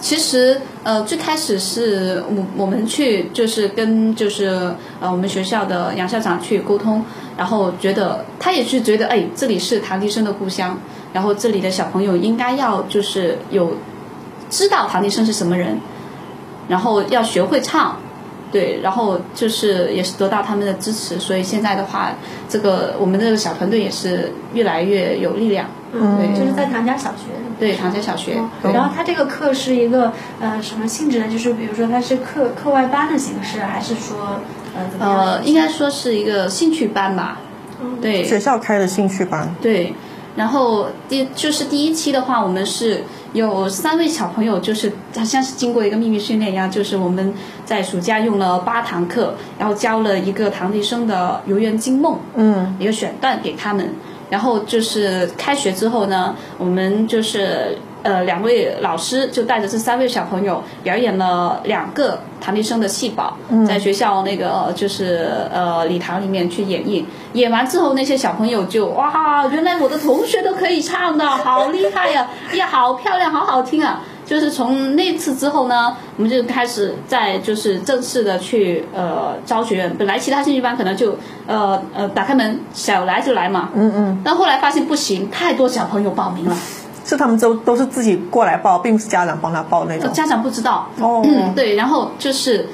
其实呃最开始是我我们去就是跟就是呃我们学校的杨校长去沟通，然后觉得他也是觉得哎这里是唐迪生的故乡，然后这里的小朋友应该要就是有知道唐迪生是什么人，然后要学会唱。对，然后就是也是得到他们的支持，所以现在的话，这个我们这个小团队也是越来越有力量。嗯，对，就是在唐家小学。对，唐家小学。然后他这个课是一个呃什么性质呢？就是比如说他是课课外班的形式，还是说呃怎么样？呃，应该说是一个兴趣班吧。嗯。对。学校开的兴趣班。对。然后第就是第一期的话，我们是有三位小朋友，就是好像是经过一个秘密训练一样，就是我们在暑假用了八堂课，然后教了一个唐迪生的《游园惊梦》，嗯，一个选段给他们。然后就是开学之后呢，我们就是呃两位老师就带着这三位小朋友表演了两个唐迪生的戏宝，在学校那个就是呃礼堂里面去演绎。演完之后，那些小朋友就哇，原来我的同学都可以唱的，好厉害呀！[LAUGHS] 呀，好漂亮，好好听啊！就是从那次之后呢，我们就开始在就是正式的去呃招学员。本来其他兴趣班可能就呃呃打开门想来就来嘛，嗯嗯。但后来发现不行，太多小朋友报名了。是他们都都是自己过来报，并不是家长帮他报那种。家长不知道。哦。[CLEARS THROAT] 对，然后就是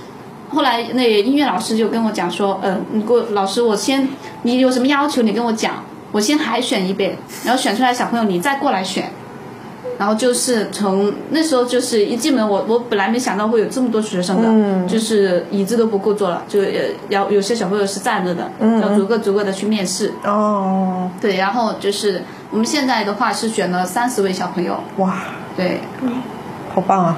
后来那音乐老师就跟我讲说，嗯，你给我老师，我先你有什么要求，你跟我讲，我先海选一遍，然后选出来小朋友你再过来选。然后就是从那时候就是一进门，我我本来没想到会有这么多学生的，就是椅子都不够坐了，就要有些小朋友是站着的，要逐个逐个的去面试。哦，对，然后就是我们现在的话是选了三十位小朋友。哇，对，好棒啊！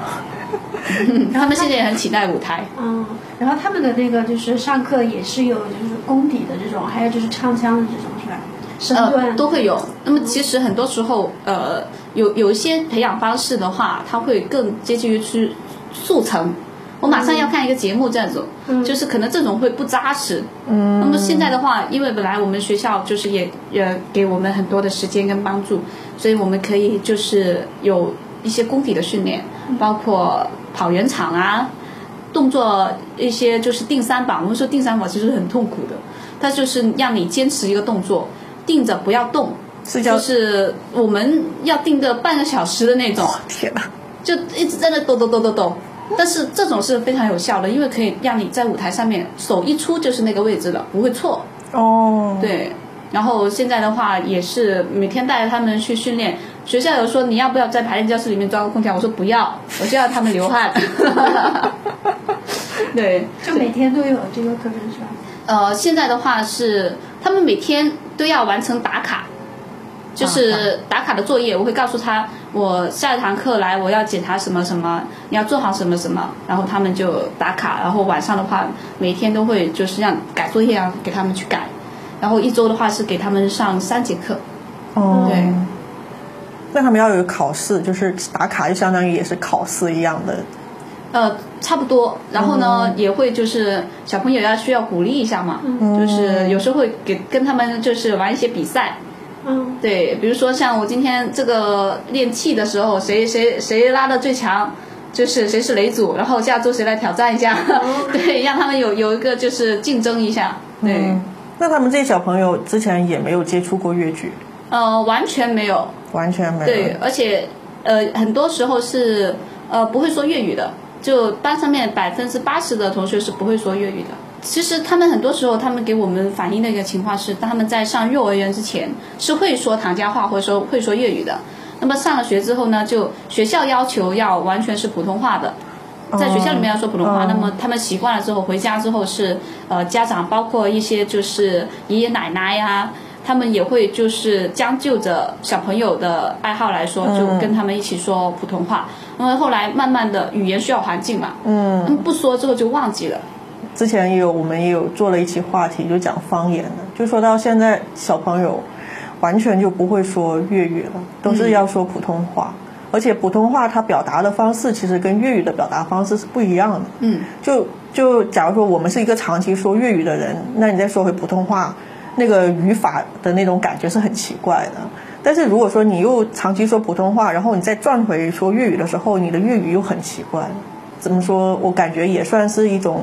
[LAUGHS] 他们现在也很期待舞台。[LAUGHS] 嗯，然后他们的那个就是上课也是有就是功底的这种，还有就是唱腔的这种，是吧？呃，都会有。那么其实很多时候，呃，有有一些培养方式的话，它会更接近于去速成。我马上要看一个节目这样子，就是可能这种会不扎实。嗯。那么现在的话，因为本来我们学校就是也也给我们很多的时间跟帮助，所以我们可以就是有一些功底的训练，包括跑圆场啊，动作一些就是定三板。我们说定三板其实很痛苦的，它就是让你坚持一个动作。定着不要动，就是我们要定个半个小时的那种。天哪！就一直在那抖抖抖抖抖，但是这种是非常有效的，因为可以让你在舞台上面手一出就是那个位置了，不会错。哦。对，然后现在的话也是每天带着他们去训练。学校有说你要不要在排练教室里面装个空调？我说不要，[LAUGHS] 我就要他们流汗。[LAUGHS] 对，就每天都有这个课程是吧？呃，现在的话是他们每天都要完成打卡，就是打卡的作业。我会告诉他，我下一堂课来，我要检查什么什么，你要做好什么什么，然后他们就打卡。然后晚上的话，每天都会就是让改作业啊，给他们去改。然后一周的话是给他们上三节课。哦。对。那他们要有考试，就是打卡，就相当于也是考试一样的。呃，差不多，然后呢，也会就是小朋友要需要鼓励一下嘛，就是有时候会给跟他们就是玩一些比赛，嗯，对，比如说像我今天这个练气的时候，谁谁谁拉的最强，就是谁是擂主，然后下周谁来挑战一下，[LAUGHS] 对，让他们有有一个就是竞争一下，对。那他们这些小朋友之前也没有接触过越剧？呃，完全没有，完全没有。对，而且呃，很多时候是呃不会说粤语的。就班上面百分之八十的同学是不会说粤语的。其实他们很多时候，他们给我们反映的一个情况是，他们在上幼儿园之前是会说唐家话或者说会说粤语的。那么上了学之后呢，就学校要求要完全是普通话的，在学校里面要说普通话。那么他们习惯了之后，回家之后是呃家长包括一些就是爷爷奶奶呀。他们也会就是将就着小朋友的爱好来说，就跟他们一起说普通话。因为后来慢慢的语言需要环境嘛，嗯，不说之后就忘记了。之前也有我们也有做了一期话题，就讲方言的，就说到现在小朋友完全就不会说粤语了，都是要说普通话。而且普通话它表达的方式其实跟粤语的表达方式是不一样的。嗯，就就假如说我们是一个长期说粤语的人，那你再说回普通话，那个语法的那种感觉是很奇怪的。但是如果说你又长期说普通话，然后你再转回说粤语的时候，你的粤语又很奇怪。怎么说？我感觉也算是一种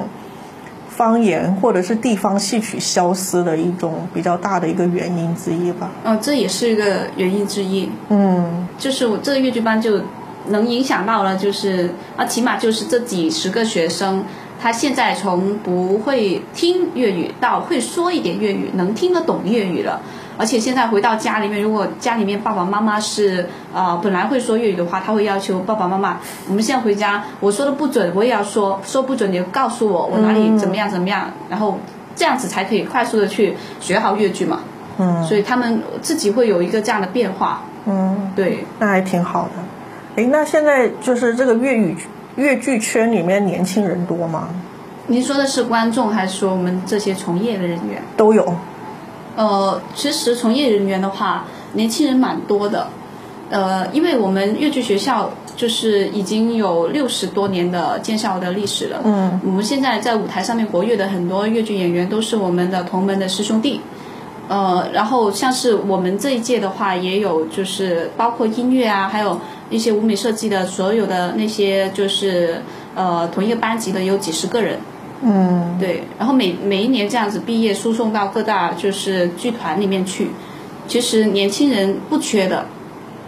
方言或者是地方戏曲消失的一种比较大的一个原因之一吧。嗯，这也是一个原因之一。嗯，就是我这个越剧班就能影响到了，就是啊，起码就是这几十个学生，他现在从不会听粤语到会说一点粤语，能听得懂粤语了。而且现在回到家里面，如果家里面爸爸妈妈是呃本来会说粤语的话，他会要求爸爸妈妈，我们现在回家，我说的不准，我也要说，说不准你就告诉我我哪里怎么样怎么样，然后这样子才可以快速的去学好粤剧嘛。嗯，所以他们自己会有一个这样的变化。嗯，对，那还挺好的。诶，那现在就是这个粤语粤剧圈里面年轻人多吗？您说的是观众还是说我们这些从业的人员？都有。呃，其实从业人员的话，年轻人蛮多的。呃，因为我们越剧学校就是已经有六十多年的建校的历史了。嗯。我们现在在舞台上面活跃的很多越剧演员都是我们的同门的师兄弟。呃，然后像是我们这一届的话，也有就是包括音乐啊，还有一些舞美设计的所有的那些就是呃同一个班级的有几十个人。嗯，对，然后每每一年这样子毕业输送到各大就是剧团里面去，其实年轻人不缺的，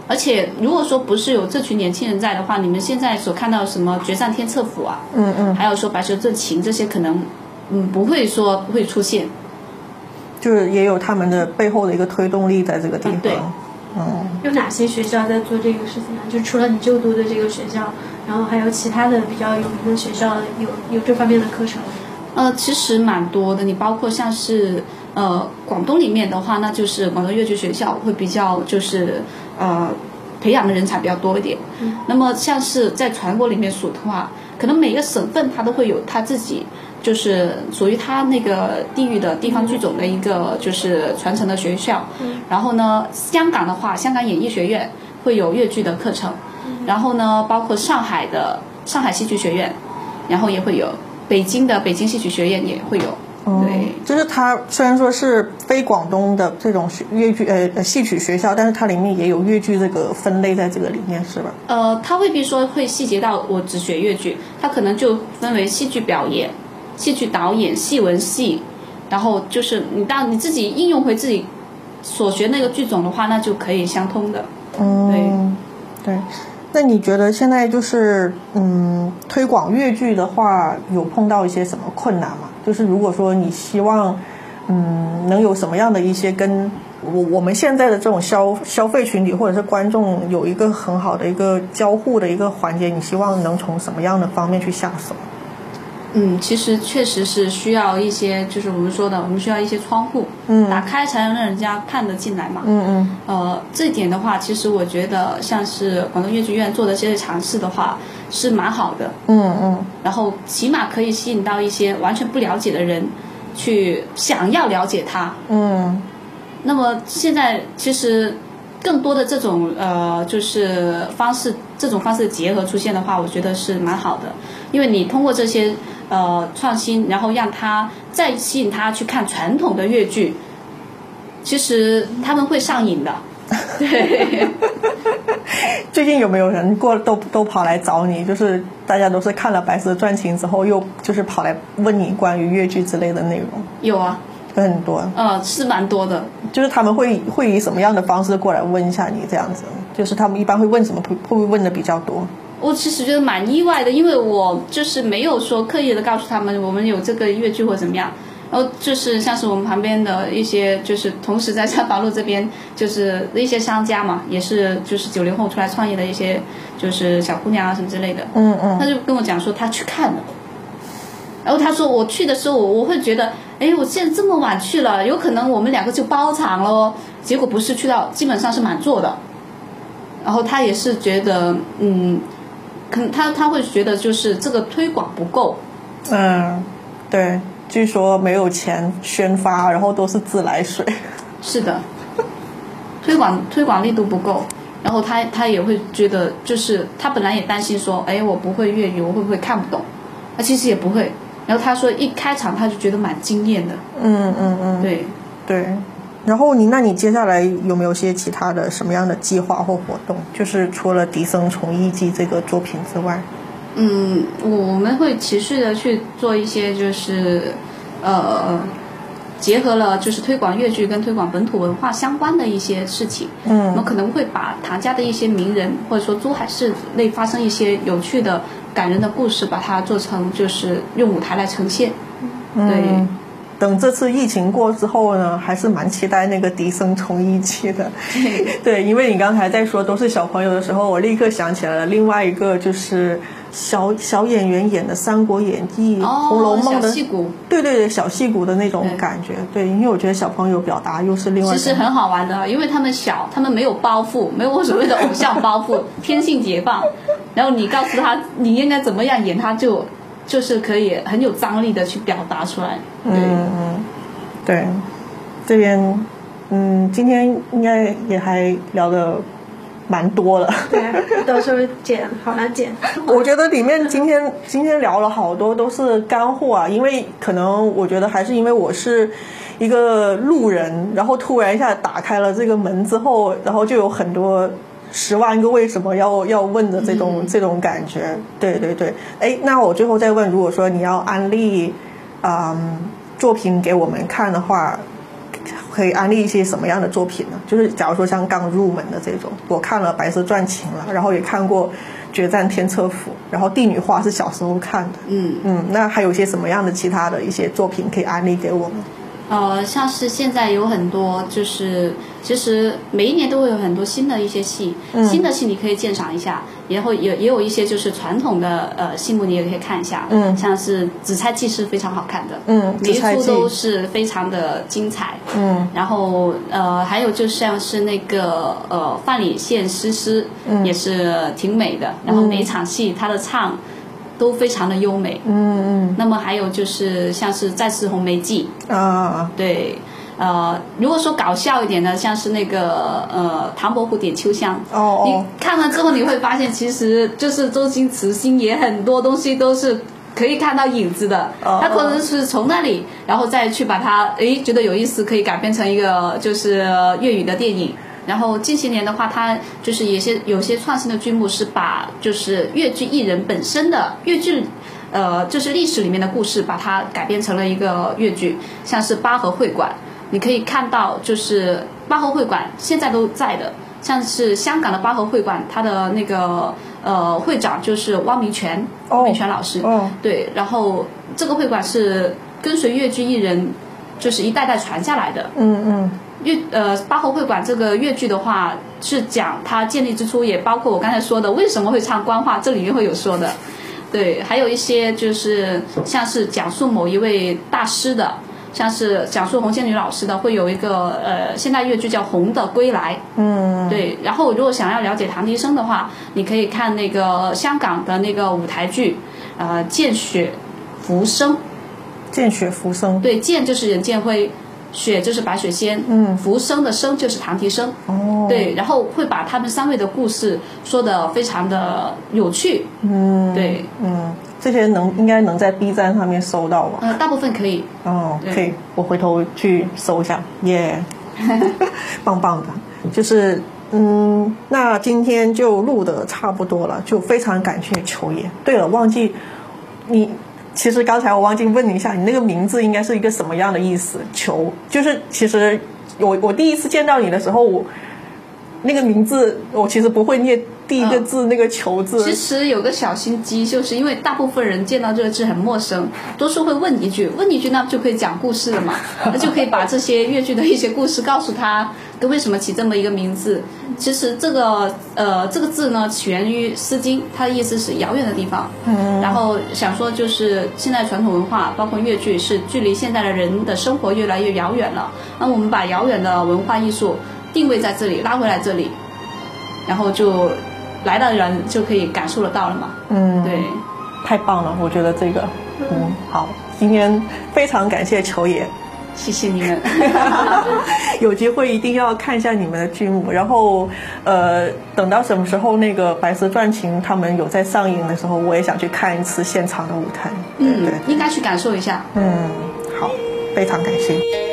而且如果说不是有这群年轻人在的话，你们现在所看到什么《决战天策府》啊，嗯嗯，还有说《白蛇阵情》这些，可能嗯不会说会出现，就是也有他们的背后的一个推动力在这个地方。对，嗯，有哪些学校在做这个事情呢？就除了你就读的这个学校。然后还有其他的比较有名的学校有有这方面的课程。呃，其实蛮多的。你包括像是呃广东里面的话，那就是广东粤剧学校会比较就是呃培养的人才比较多一点。嗯。那么像是在全国里面数的话，可能每个省份它都会有它自己就是属于他那个地域的地方剧种的一个就是传承的学校。嗯。然后呢，香港的话，香港演艺学院会有粤剧的课程。然后呢，包括上海的上海戏剧学院，然后也会有北京的北京戏曲学院也会有。对，就是它虽然说是非广东的这种粤剧呃戏曲学校，但是它里面也有粤剧这个分类在这个里面，是吧？呃，它未必说会细节到我只学粤剧，它可能就分为戏剧表演、戏剧导演、戏文戏，然后就是你到你自己应用回自己所学那个剧种的话，那就可以相通的。嗯，对。那你觉得现在就是嗯，推广粤剧的话，有碰到一些什么困难吗？就是如果说你希望嗯，能有什么样的一些跟我我们现在的这种消消费群体或者是观众有一个很好的一个交互的一个环节，你希望能从什么样的方面去下手？嗯，其实确实是需要一些，就是我们说的，我们需要一些窗户，嗯，打开才能让人家看得进来嘛，嗯嗯，呃，这点的话，其实我觉得像是广东粤剧院做的这些尝试的话，是蛮好的，嗯嗯，然后起码可以吸引到一些完全不了解的人，去想要了解它，嗯，那么现在其实更多的这种呃，就是方式，这种方式的结合出现的话，我觉得是蛮好的，因为你通过这些。呃，创新，然后让他再吸引他去看传统的粤剧，其实他们会上瘾的。[LAUGHS] 对。最近有没有人过都都跑来找你？就是大家都是看了《白蛇传情》之后，又就是跑来问你关于粤剧之类的内容。有啊，很多。呃，是蛮多的。就是他们会会以什么样的方式过来问一下你这样子？就是他们一般会问什么？会会问的比较多？我其实觉得蛮意外的，因为我就是没有说刻意的告诉他们我们有这个粤剧或怎么样，然后就是像是我们旁边的一些，就是同时在三宝路这边，就是一些商家嘛，也是就是九零后出来创业的一些，就是小姑娘啊什么之类的，嗯嗯，他就跟我讲说他去看了，然后他说我去的时候我我会觉得，哎，我现在这么晚去了，有可能我们两个就包场喽，结果不是去到基本上是满座的，然后他也是觉得嗯。可能他他会觉得就是这个推广不够，嗯，对，据说没有钱宣发，然后都是自来水。是的，推广推广力度不够。然后他他也会觉得，就是他本来也担心说，哎，我不会粤语，我会不会看不懂？他其实也不会。然后他说一开场他就觉得蛮惊艳的。嗯嗯嗯，对对。然后你那你接下来有没有些其他的什么样的计划或活动？就是除了《笛声从艺记》这个作品之外。嗯，我们会持续的去做一些，就是呃。结合了就是推广粤剧跟推广本土文化相关的一些事情，嗯，我们可能会把唐家的一些名人或者说珠海市内发生一些有趣的、感人的故事，把它做成就是用舞台来呈现。对，等这次疫情过之后呢，还是蛮期待那个笛声重一期的。[LAUGHS] 对，因为你刚才在说都是小朋友的时候，我立刻想起来了另外一个就是。小小演员演的《三国演义》《红楼梦》的，对对对，小戏骨的那种感觉，对，因为我觉得小朋友表达又是另外。其实很好玩的，因为他们小，他们没有包袱，没有所谓的偶像包袱，[LAUGHS] 天性解放。然后你告诉他你应该怎么样演，他就就是可以很有张力的去表达出来。嗯嗯，对，这边嗯，今天应该也还聊的。蛮多了，对，到时候剪好难剪。[LAUGHS] 我觉得里面今天今天聊了好多都是干货啊，因为可能我觉得还是因为我是一个路人，然后突然一下打开了这个门之后，然后就有很多十万个为什么要要问的这种这种感觉。对对对，哎，那我最后再问，如果说你要安利嗯作品给我们看的话。可以安利一些什么样的作品呢？就是假如说像刚入门的这种，我看了《白蛇传情》了，然后也看过《决战天策府》，然后《帝女花》是小时候看的。嗯嗯，那还有一些什么样的其他的一些作品可以安利给我们？呃，像是现在有很多，就是其实每一年都会有很多新的一些戏，新的戏你可以鉴赏一下，然后也也有一些就是传统的呃戏目你也可以看一下，嗯，像是《紫钗记》是非常好看的，嗯，每一出都是非常的精彩，嗯，然后呃还有就像是那个呃范蠡献诗诗，嗯，也是挺美的，然后每一场戏他的唱。都非常的优美，嗯嗯。那么还有就是像是《再次红梅记》啊，对，呃，如果说搞笑一点的，像是那个呃《唐伯虎点秋香》，哦哦，你看了之后你会发现，其实就是周星驰星爷很多东西都是可以看到影子的，他可能是从那里，然后再去把它，诶，觉得有意思，可以改编成一个就是粤语的电影。然后近些年的话，它就是有些有些创新的剧目是把就是越剧艺人本身的越剧，呃，就是历史里面的故事，把它改编成了一个越剧，像是八和会馆，你可以看到就是八和会馆现在都在的，像是香港的八和会馆，它的那个呃会长就是汪明荃，汪明荃老师，对，然后这个会馆是跟随越剧艺人，就是一代代传下来的，嗯嗯。粤呃八和会馆这个粤剧的话，是讲它建立之初，也包括我刚才说的为什么会唱官话，这里面会有说的。对，还有一些就是像是讲述某一位大师的，像是讲述红仙女老师的，会有一个呃现代粤剧叫《红的归来》。嗯。对，然后如果想要了解唐笛生的话，你可以看那个香港的那个舞台剧，呃《见血浮生》。见血浮生。对，见就是任剑辉。雪就是白雪仙，嗯，浮生的生就是唐提生，哦，对，然后会把他们三位的故事说的非常的有趣，嗯，对，嗯，这些能应该能在 B 站上面搜到吧？呃，大部分可以，哦，可以，我回头去搜一下，耶，[LAUGHS] 棒棒的，就是，嗯，那今天就录的差不多了，就非常感谢球爷。对了，忘记你。其实刚才我忘记问你一下，你那个名字应该是一个什么样的意思？球就是其实我我第一次见到你的时候，我那个名字我其实不会念。第一个字那个球字，其实有个小心机，就是因为大部分人见到这个字很陌生，多数会问一句，问一句那不就可以讲故事了嘛，那就可以把这些越剧的一些故事告诉他，跟为什么起这么一个名字。其实这个呃这个字呢起源于《诗经》，它的意思是遥远的地方。嗯。然后想说就是现代传统文化，包括越剧，是距离现在的人的生活越来越遥远了。那我们把遥远的文化艺术定位在这里，拉回来这里，然后就。来的人就可以感受得到了嘛？嗯，对，太棒了，我觉得这个，嗯，好，今天非常感谢球爷，谢谢你们，[LAUGHS] 有机会一定要看一下你们的剧目。然后，呃，等到什么时候那个《白蛇传情》他们有在上映的时候，我也想去看一次现场的舞台。嗯，应该去感受一下。嗯，好，非常感谢。